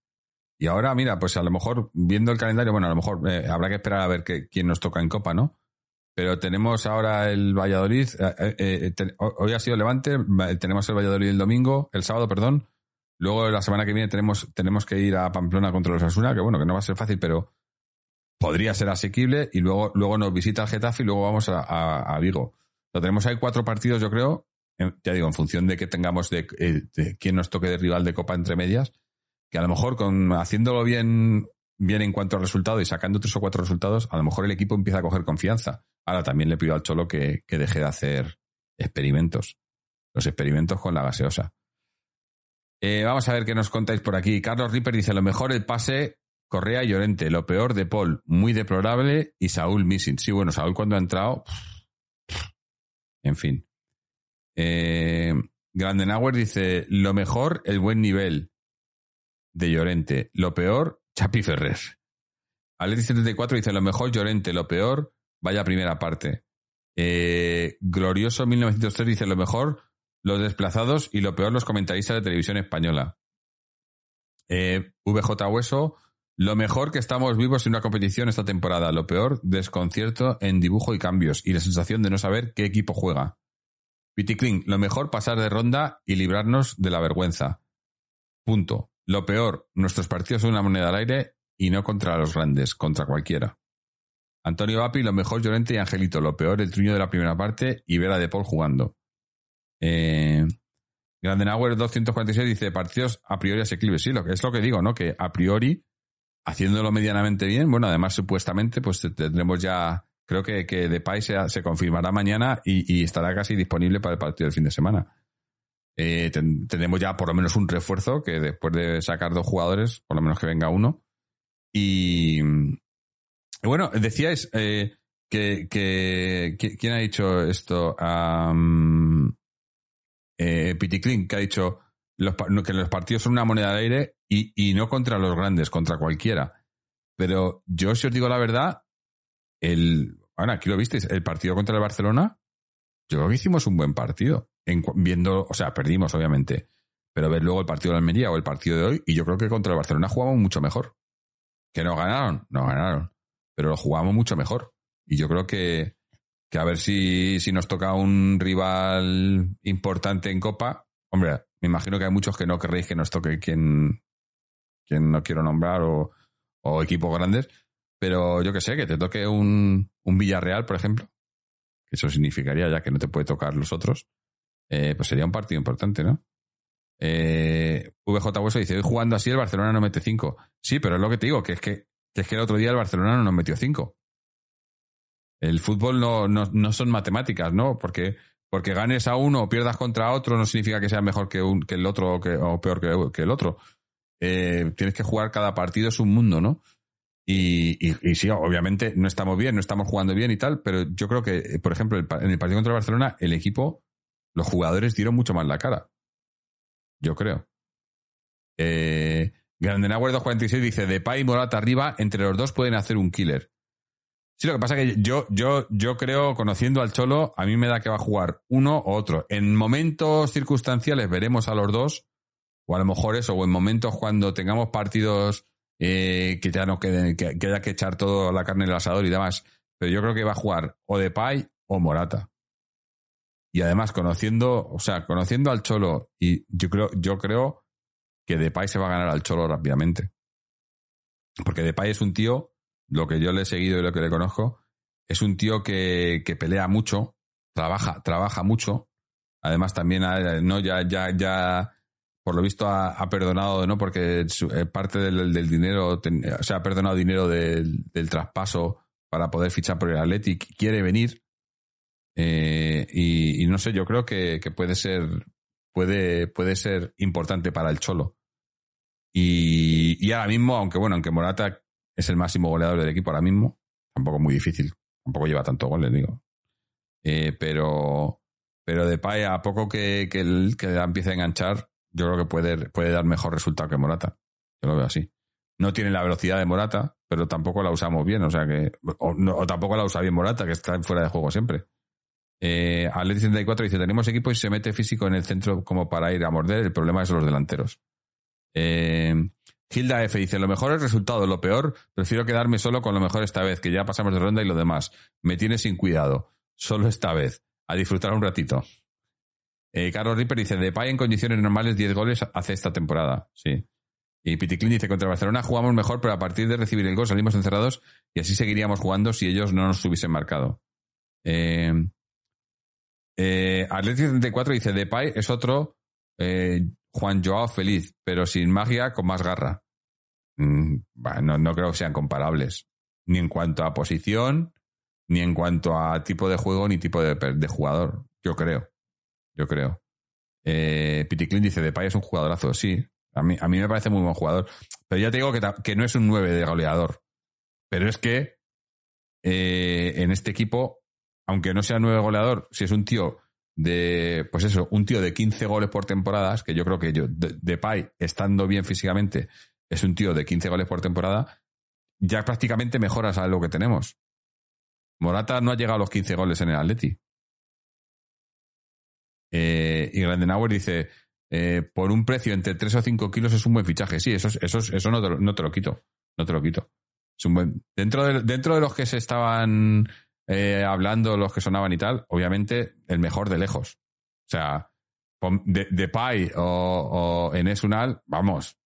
Y ahora, mira, pues a lo mejor, viendo el calendario, bueno, a lo mejor eh, habrá que esperar a ver quién nos toca en Copa, ¿no? Pero tenemos ahora el Valladolid, eh, eh, hoy ha sido Levante, tenemos el Valladolid el domingo, el sábado, perdón. Luego la semana que viene tenemos, tenemos que ir a Pamplona contra los Asuna, que bueno, que no va a ser fácil, pero podría ser asequible. Y luego, luego nos visita el Getafe y luego vamos a, Vigo. Lo tenemos ahí cuatro partidos, yo creo, ya digo, en función de que tengamos de, de quién nos toque de rival de Copa entre medias que a lo mejor con haciéndolo bien, bien en cuanto al resultado y sacando tres o cuatro resultados, a lo mejor el equipo empieza a coger confianza. Ahora también le pido al Cholo que, deje de hacer experimentos. Los experimentos con la gaseosa. Eh, vamos a ver qué nos contáis por aquí. Carlos Ripper dice, lo mejor el pase Correa y Llorente, lo peor de Paul, muy deplorable, y Saúl missing. Sí, bueno, Saúl cuando ha entrado... En fin. Eh, Grandenauer dice, lo mejor, el buen nivel de Llorente. Lo peor, Chapi Ferrer. Aleti 74 dice lo mejor Llorente, lo peor, vaya primera parte. Eh, Glorioso 1903 dice lo mejor, los desplazados y lo peor, los comentaristas de televisión española. Eh, VJ Hueso, lo mejor que estamos vivos en una competición esta temporada. Lo peor, desconcierto en dibujo y cambios y la sensación de no saber qué equipo juega. Kling, lo mejor pasar de ronda y librarnos de la vergüenza. Punto. Lo peor, nuestros partidos son una moneda al aire y no contra los grandes, contra cualquiera. Antonio Vapi, lo mejor Llorente y Angelito. Lo peor, el truño de la primera parte y ver a De Paul jugando. Eh, Grandenauer 246 dice partidos a priori asequibles. Sí, lo que es lo que digo, ¿no? Que a priori, haciéndolo medianamente bien, bueno, además supuestamente, pues tendremos ya, creo que, que Depay se, se confirmará mañana y, y estará casi disponible para el partido del fin de semana eh, tenemos ya por lo menos un refuerzo que después de sacar dos jugadores, por lo menos que venga uno. Y, Bueno, decíais eh, que, que, ¿Quién ha dicho esto? Um, eh, que ha dicho que los partidos son una moneda de aire y, y no contra los grandes, contra cualquiera. Pero yo, si os digo la verdad, el. Ahora, aquí lo visteis, el partido contra el Barcelona, yo creo que hicimos un buen partido. En viendo, o sea, perdimos, obviamente. Pero ver luego el partido de Almería o el partido de hoy, y yo creo que contra el Barcelona jugamos mucho mejor. Que no ganaron, no ganaron. Pero lo jugamos mucho mejor. Y yo creo que, que a ver si, si nos toca un rival importante en Copa. Hombre, me imagino que hay muchos que no querréis que nos toque quien, quien no quiero nombrar o, o equipos grandes. Pero yo que sé, que te toque un, un Villarreal, por ejemplo. Eso significaría ya que no te puede tocar los otros. eh, pues sería un partido importante, ¿no? Eh, VJ Hueso dice, hoy jugando así el Barcelona no mete 5. Sí, pero es lo que te digo, que es que, es que el otro día el Barcelona no nos metió 5. El fútbol no, no, no son matemáticas, ¿no? Porque, porque ganes a uno o pierdas contra otro no significa que sea mejor que, un, que el otro o, que, o peor que, que el otro. Eh, tienes que jugar cada partido, es un mundo, ¿no? Y, y, sí, obviamente no estamos bien, no estamos jugando bien y tal, pero yo creo que, por ejemplo, en el partido contra el Barcelona, el equipo, los jugadores dieron mucho más la cara. Yo creo. Eh, Grandenauer 246 dice, Depay y Morata arriba, entre los dos pueden hacer un killer. Sí, lo que pasa es que yo, yo, yo creo, conociendo al Cholo, a mí me da que va a jugar uno o otro. En momentos circunstanciales veremos a los dos, o a lo mejor eso, o en momentos cuando tengamos partidos eh, que ya no queden, que, haya que echar toda la carne en el asador y demás. Pero yo creo que va a jugar o Depay o Morata. Y además, conociendo, o sea, conociendo al Cholo, y yo creo, yo creo que Depay se va a ganar al Cholo rápidamente. Porque Depay es un tío, lo que yo le he seguido y lo que le conozco, es un tío que, que pelea mucho, trabaja, trabaja mucho. Además, también ha- no ya, ya, ya, por lo visto ha, perdonado, ¿no? Porque su- eh, parte del, dinero, ten- o sea, ha perdonado dinero del, traspaso para poder fichar por el Athletic, quiere venir. Eh, y, no sé, yo creo que, puede ser, puede, puede ser importante para el Cholo. Y, ahora mismo, aunque bueno, aunque Morata es el máximo goleador del equipo ahora mismo, tampoco muy difícil, tampoco lleva tantos goles, digo. Eh, pero, pero Depay, a poco que, que, el- que empiece a enganchar, yo creo que puede, puede dar mejor resultado que Morata. Yo lo veo así. No tiene la velocidad de Morata, pero tampoco la usamos bien, o sea que, o, tampoco la usa bien Morata, que está fuera de juego siempre. Eh, Atleti 74 dice, tenemos equipo y se mete físico en el centro como para ir a morder, el problema es los delanteros. Eh, Hilda F dice, lo mejor es resultado, lo peor, prefiero quedarme solo con lo mejor esta vez, que ya pasamos de ronda y lo demás. Me tiene sin cuidado, solo esta vez. A disfrutar un ratito. Eh, Carlos Ripper dice, Depay en condiciones normales 10 goles hace esta temporada. Sí. Y Piticlin dice, contra Barcelona jugamos mejor, pero a partir de recibir el gol salimos encerrados y así seguiríamos jugando si ellos no nos hubiesen marcado. Eh, eh, Atleti 74 dice, Depay es otro eh, Juan Joao feliz, pero sin magia, con más garra. Mm, no, creo que sean comparables. Ni en cuanto a posición, ni en cuanto a tipo de juego, ni tipo de, de jugador. Yo creo. Yo creo. Eh, Piticlin dice, Depay es un jugadorazo. Sí, a mí, a mí me parece muy buen jugador. Pero ya te digo que, que no es un 9 de goleador. Pero es que eh, en este equipo, aunque no sea 9 goleador, si es un tío de, pues eso, un tío de 15 goles por temporadas, que yo creo que yo, de, Depay, estando bien físicamente, es un tío de 15 goles por temporada, ya prácticamente mejoras a lo que tenemos. Morata no ha llegado a los 15 goles en el Atleti. Eh, y Grandenauer dice, eh, por un precio entre 3 o 5 kilos es un buen fichaje. Sí, eso, es- eso, es- eso no, te lo, no te lo quito. No te lo quito. Es un dentro, de, dentro de los que se estaban eh, hablando, los que sonaban y tal, obviamente el mejor de lejos. O sea, de, de Pai o, o Enes Unal, vamos,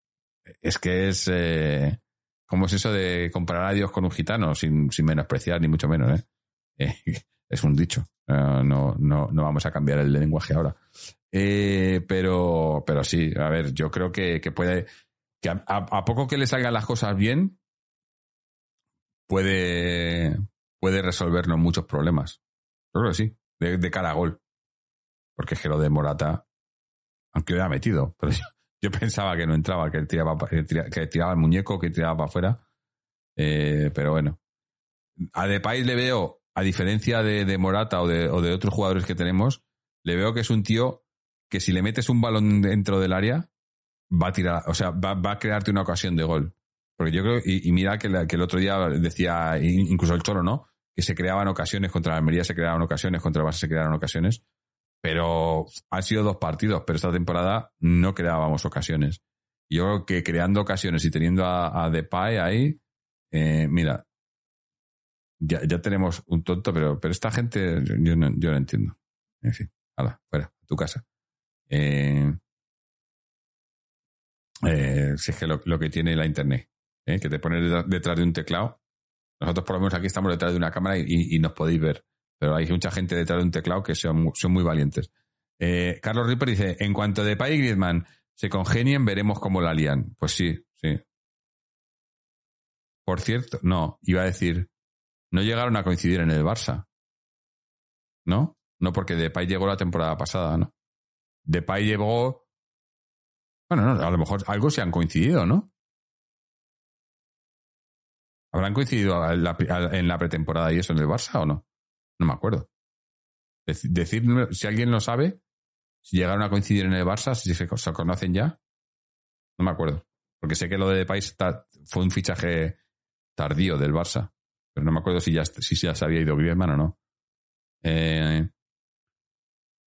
es que es... Eh, ¿Cómo es eso de comparar a Dios con un gitano? Sin, sin menospreciar, ni mucho menos, ¿eh? Es un dicho. Eh, no, no, no vamos a cambiar el lenguaje ahora. Eh, pero, pero sí, a ver, yo creo que, que puede. Que a, poco que le salgan las cosas bien, puede, puede resolvernos muchos problemas. Yo creo que sí, de, de cara a gol. Porque es que lo de Morata, aunque lo metido, pero yo, yo pensaba que no entraba, que tiraba, que tiraba el muñeco, que tiraba para afuera. Eh, pero bueno. a Depay le veo, a diferencia de, Morata o de, otros jugadores que tenemos, le veo que es un tío que si le metes un balón dentro del área, va a tirar, o sea, va, a crearte una ocasión de gol. Porque yo creo, y, mira que, el otro día decía, in- incluso el Cholo, ¿no? Que se creaban ocasiones contra la Almería, se creaban ocasiones, contra el Barça se crearon ocasiones. Pero han sido dos partidos, pero esta temporada no creábamos ocasiones. Yo creo que creando ocasiones y teniendo a, a Depay ahí, eh, mira, ya, ya tenemos un tonto, pero, pero esta gente yo no, yo no entiendo. En fin, hala, fuera, tu casa. Eh, eh, si es que lo, lo que tiene la internet, ¿eh? que te pones detrás- de un teclado. Nosotros por lo menos aquí estamos detrás de una cámara y, nos podéis ver, pero hay mucha gente detrás de un teclado que son, son muy valientes. Carlos Ripper dice, en cuanto Depay y Griezmann se congenien, veremos cómo la lían. Pues sí, sí. Por cierto, no, iba a decir, no llegaron a coincidir en el Barça. ¿No? No, porque Depay llegó la temporada pasada, ¿no? Depay llegó... Bueno, no, a lo mejor algo se han coincidido, ¿no? ¿Habrán coincidido en la, pretemporada y eso en el Barça o no? No me acuerdo. Dec- Decirme si alguien lo sabe, si llegaron a coincidir en el Barça, si se, se conocen ya. No me acuerdo. Porque sé que lo de Depay fue un fichaje tardío del Barça. No me acuerdo si ya, si ya se había ido Griezmann o no. Eh,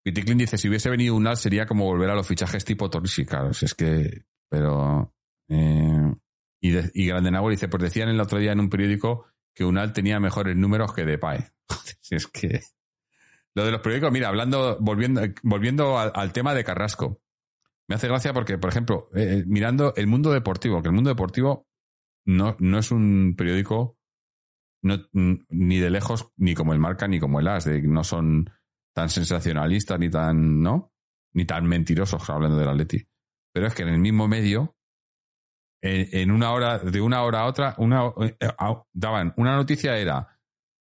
Piticlin dice, si hubiese venido Unal sería como volver a los fichajes tipo Torrisi. Claro, si es que... Pero... eh, y, y Grandenauer dice, pues decían el otro día en un periódico que Unal tenía mejores números que Depay. si es que... Lo de los periódicos, mira, hablando, volviendo, volviendo al, al tema de Carrasco. Me hace gracia porque, por ejemplo, eh, mirando el mundo deportivo, que el mundo deportivo no, no es un periódico no, ni de lejos, ni como el Marca, ni como el As, de, no son tan sensacionalistas, ni tan, ¿no? Ni tan mentirosos, hablando del Atleti. Pero es que en el mismo medio, en, una hora, de una hora a otra, una, eh, a- daban, una noticia era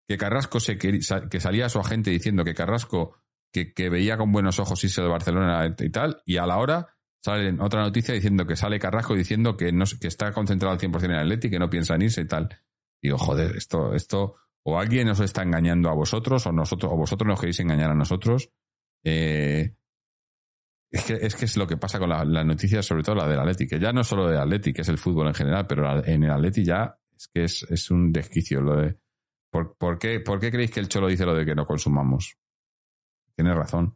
que Carrasco se sa- que salía su agente diciendo que Carrasco que, que veía con buenos ojos irse de Barcelona y tal, y a la hora salen otra noticia diciendo que sale Carrasco diciendo que no que está concentrado al 100% en el Atleti, que no piensa en irse y tal. Digo, joder, esto, esto, o alguien nos está engañando a vosotros, o nosotros, o vosotros nos queréis engañar a nosotros. Eh, es que, es lo que pasa con la- las noticias, sobre todo la del Atleti, que ya no solo del Atleti, que es el fútbol en general, pero la- en el Atleti ya es que es, es un desquicio lo de. ¿por, por qué, ¿Por qué creéis que el Cholo dice lo de que no consumamos? Tiene razón.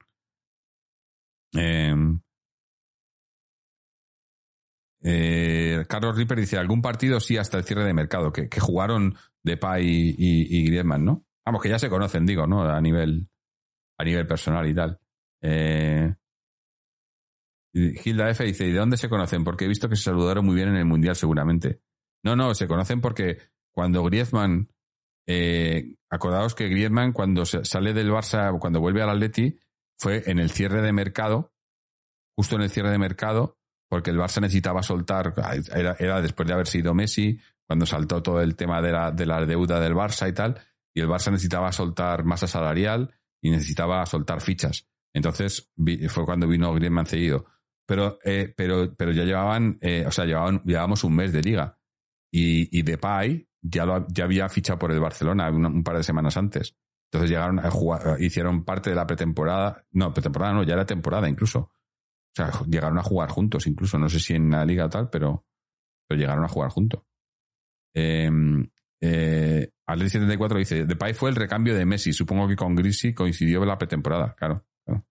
Eh, eh, Carlos Ripper dice, algún partido sí hasta el cierre de mercado, que, jugaron Depay y, y, Griezmann, ¿no? Vamos, que ya se conocen, digo, ¿no? A nivel, a nivel personal y tal. Eh, y Hilda F dice, ¿y de dónde se conocen? Porque he visto que se saludaron muy bien en el Mundial, seguramente. No, no, se conocen porque cuando Griezmann, eh, acordaos que Griezmann cuando sale del Barça, cuando vuelve al Atleti, fue en el cierre de mercado, justo en el cierre de mercado, porque el Barça necesitaba soltar, era, después de haber sido Messi, cuando saltó todo el tema de la, de la deuda del Barça y tal, y el Barça necesitaba soltar masa salarial y necesitaba soltar fichas. Entonces fue cuando vino Griezmann cedido. Pero, eh, pero, pero ya llevaban, eh, o sea, llevaban, llevábamos un mes de liga. Y, y Depay ya, lo, ya había fichado por el Barcelona un, un par de semanas antes. Entonces llegaron a jugar, hicieron parte de la pretemporada, no, pretemporada no, ya era temporada incluso. O sea, llegaron a jugar juntos incluso, no sé si en la liga o tal, pero, pero llegaron a jugar juntos. Eh, eh, Atleti 74 dice, Depay fue el recambio de Messi, supongo que con Grisi coincidió la pretemporada, claro. claro.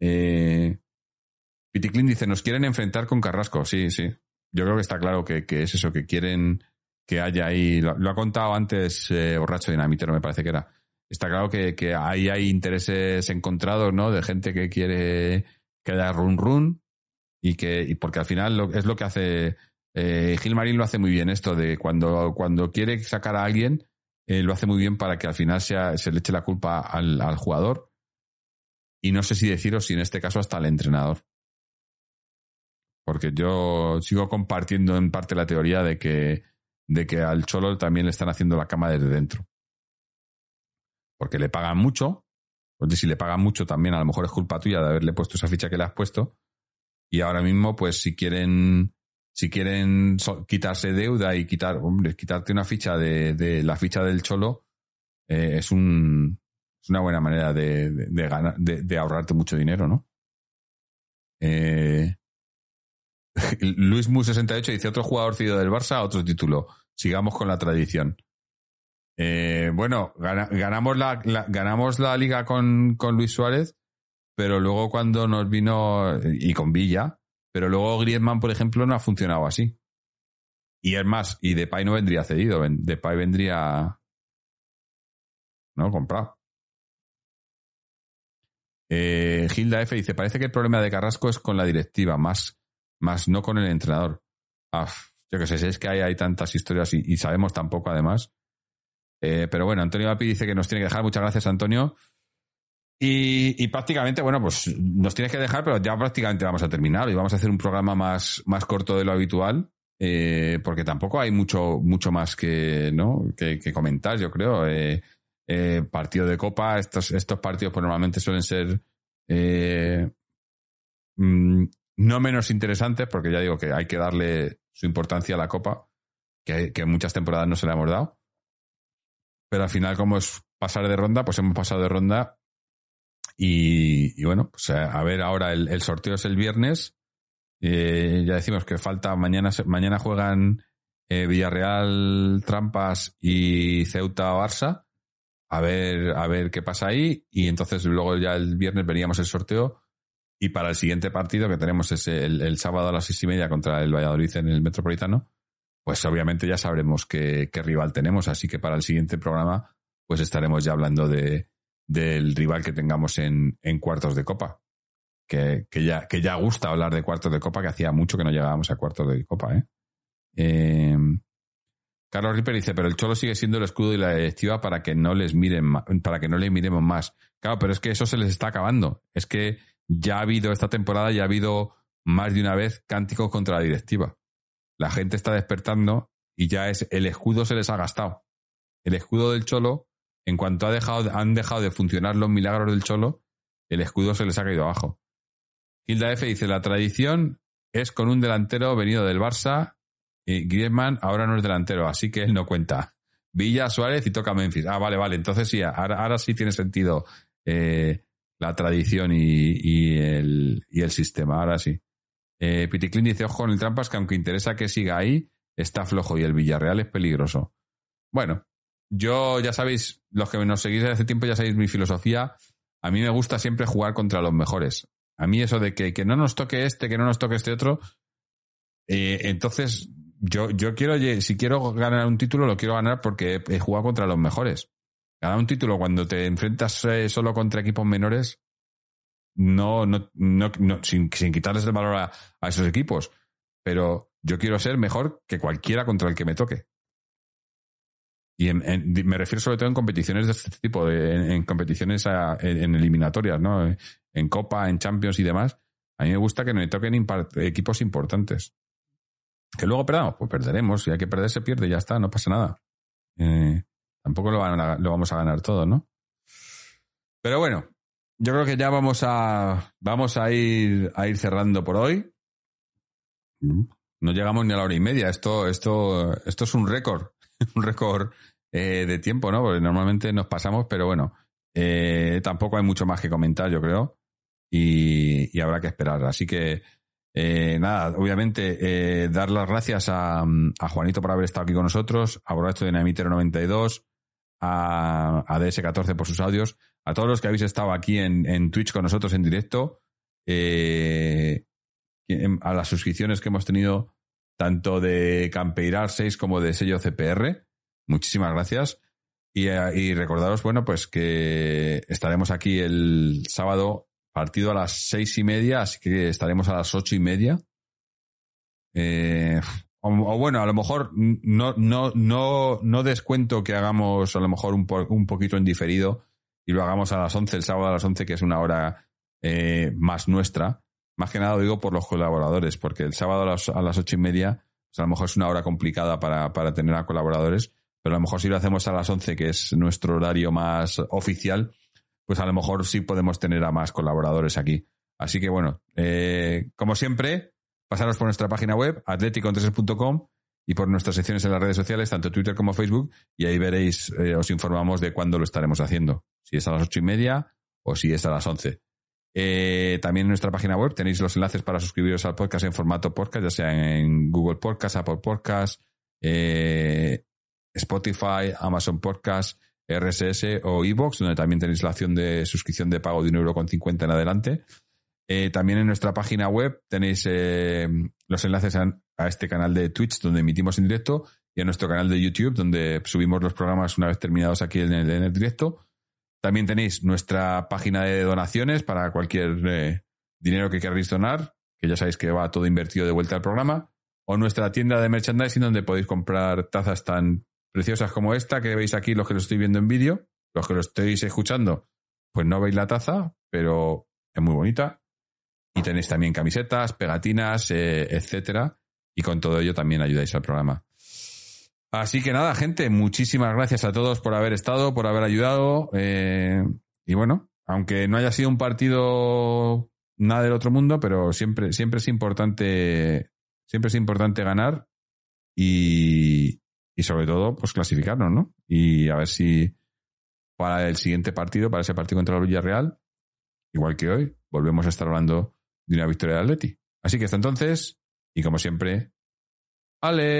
Eh, dice, nos quieren enfrentar con Carrasco, sí, sí. Yo creo que está claro que, que es eso, que quieren que haya ahí, lo, lo ha contado antes eh, Borracho Dinamitero, me parece que era. Está claro que, que ahí hay intereses encontrados, ¿no? De gente que quiere que haya run run y que, y porque al final lo, es lo que hace, eh, Gil Marín lo hace muy bien esto de cuando, cuando quiere sacar a alguien, eh, lo hace muy bien para que al final sea, se le eche la culpa al, al jugador. Y no sé si deciros si en este caso hasta al entrenador. Porque yo sigo compartiendo en parte la teoría de que, de que al Cholo también le están haciendo la cama desde dentro. Porque le pagan mucho. Si le pagan mucho también a lo mejor es culpa tuya de haberle puesto esa ficha que le has puesto. Y ahora mismo, pues si quieren, si quieren quitarse deuda y quitar, hombre, quitarte una ficha de, la ficha del Cholo, eh, es, un, es una buena manera de, de, ganar, de, ahorrarte mucho dinero, ¿no? Eh, Luis Mu68 dice otro jugador cedido del Barça, otro título. Sigamos con la tradición. Eh, bueno, ganamos, la, ganamos la liga con, con, Luis Suárez, pero luego cuando nos vino, y con Villa, pero luego Griezmann, por ejemplo, no ha funcionado así. Y es más, y Depay no vendría cedido, Depay vendría, no, comprado. Eh, Gilda F dice, parece que el problema de Carrasco es con la directiva, más, más no con el entrenador. Ah, yo que sé, es que hay, hay tantas historias y, sabemos tampoco además. Eh, pero bueno, Antonio Api dice que nos tiene que dejar. Muchas gracias, Antonio. Y, prácticamente, bueno, pues nos tienes que dejar, pero ya prácticamente vamos a terminar y vamos a hacer un programa más, más corto de lo habitual, eh, porque tampoco hay mucho, mucho más que, ¿no? que, comentar, yo creo. Eh, partido de Copa, estos, estos partidos pues normalmente suelen ser mm, no menos interesantes, porque ya digo que hay que darle su importancia a la Copa, que, que en muchas temporadas no se le hemos dado. Pero al final, como es pasar de ronda, pues hemos pasado de ronda y, bueno, pues a ver, ahora el, sorteo es el viernes. Eh, ya decimos que falta, mañana, mañana juegan eh, Villarreal, Trampas y Ceuta Barça. A ver, a ver qué pasa ahí. Y entonces luego ya el viernes veríamos el sorteo. Y para el siguiente partido que tenemos es el, sábado a las seis y media contra el Valladolid en el Metropolitano, pues obviamente ya sabremos qué, rival tenemos. Así que para el siguiente programa, pues estaremos ya hablando de, del rival que tengamos en, cuartos de copa. Que, ya, que ya gusta hablar de cuartos de copa, que hacía mucho que no llegábamos a cuartos de copa. ¿eh? Eh, Carlos Ripper dice, pero el Cholo sigue siendo el escudo y la directiva para que no les miren para que no les miremos más. Claro, pero es que eso se les está acabando. Es que ya ha habido esta temporada, ya ha habido más de una vez cánticos contra la directiva. La gente está despertando y ya es el escudo se les ha gastado. El escudo del Cholo en cuanto ha dejado, han dejado de funcionar los milagros del Cholo, el escudo se les ha caído abajo. Hilda F dice, la tradición es con un delantero venido del Barça y Griezmann ahora no es delantero, así que él no cuenta. Villa, Suárez y toca Memphis. Ah, vale, vale. Entonces sí, ahora, sí tiene sentido eh, la tradición y, el, y, el, sistema. Ahora sí. Eh, Piticlin dice, ojo con el trampas, que aunque interesa que siga ahí, está flojo y el Villarreal es peligroso. Bueno, yo, ya sabéis, los que nos seguís desde hace tiempo, ya sabéis mi filosofía. A mí me gusta siempre jugar contra los mejores. A mí eso de que, que no nos toque este, que no nos toque este otro. Eh, entonces, yo, yo quiero, si quiero ganar un título, lo quiero ganar porque he, jugado contra los mejores. Ganar un título cuando te enfrentas eh, solo contra equipos menores, no, no, no, sin, sin, quitarles el valor a, a esos equipos. Pero yo quiero ser mejor que cualquiera contra el que me toque. Y me refiero sobre todo en competiciones de este tipo, en, competiciones en, eliminatorias, ¿no? En Copa, en Champions y demás. A mí me gusta que me toquen equipos importantes. Que luego perdamos, pues perderemos. Si hay que perder, se pierde, ya está, no pasa nada. Eh, tampoco lo, lo vamos a ganar todo, ¿no? Pero bueno, yo creo que ya vamos a, vamos a ir, a ir cerrando por hoy. No llegamos ni a la hora y media. Esto, esto, esto es un récord. un récord eh, de tiempo, ¿no? Porque normalmente nos pasamos, pero bueno, eh, tampoco hay mucho más que comentar, yo creo, y, habrá que esperar. Así que, eh, nada, obviamente, dar las gracias a, Juanito por haber estado aquí con nosotros, a Borracho de Namitero 92, a, a, DS14 por sus audios, a todos los que habéis estado aquí en, Twitch con nosotros en directo, a las suscripciones que hemos tenido tanto de Campeirar 6 como de sello CPR. Muchísimas gracias. Eh, y, recordaros, bueno, pues que estaremos aquí el sábado partido a las seis y media, así que estaremos a las ocho y media. Eh, o, bueno, a lo mejor no, no, no, no descuento que hagamos a lo mejor un, un poquito en diferido y lo hagamos a las once, el sábado a las once, que es una hora eh, más nuestra. Más que nada lo digo por los colaboradores, porque el sábado a las, a las ocho y media, pues a lo mejor es una hora complicada para, para tener a colaboradores, pero a lo mejor si lo hacemos a las once, que es nuestro horario más oficial, pues a lo mejor sí podemos tener a más colaboradores aquí. Así que bueno, eh, como siempre, pasaros por nuestra página web, atleticontreses.com y por nuestras secciones en las redes sociales, tanto Twitter como Facebook, y ahí veréis, eh, os informamos de cuándo lo estaremos haciendo. Si es a las ocho y media o si es a las once. Eh, también en nuestra página web tenéis los enlaces para suscribiros al podcast en formato podcast, ya sea en Google Podcast, Apple Podcast, eh, Spotify, Amazon Podcast, RSS o Evox, donde también tenéis la opción de suscripción de pago de un euro con cincuenta en adelante. Eh, también en nuestra página web tenéis eh, los enlaces a, este canal de Twitch donde emitimos en directo y a nuestro canal de YouTube donde subimos los programas una vez terminados aquí en el, en el directo. También tenéis nuestra página de donaciones para cualquier eh, dinero que queráis donar, que ya sabéis que va todo invertido de vuelta al programa, o nuestra tienda de merchandising donde podéis comprar tazas tan preciosas como esta que veis aquí los que lo estoy viendo en vídeo, los que lo estéis escuchando, pues no veis la taza, pero es muy bonita y tenéis también camisetas, pegatinas, eh, etcétera. Y con todo ello también ayudáis al programa. Así que nada, gente, muchísimas gracias a todos por haber estado, por haber ayudado. Eh, y bueno, aunque no haya sido un partido nada del otro mundo, pero siempre, siempre es importante, siempre es importante ganar y, y sobre todo, pues clasificarnos, ¿no? Y a ver si para el siguiente partido, para ese partido contra el Villarreal, igual que hoy, volvemos a estar hablando de una victoria de Atleti. Así que hasta entonces, y como siempre, Aleti.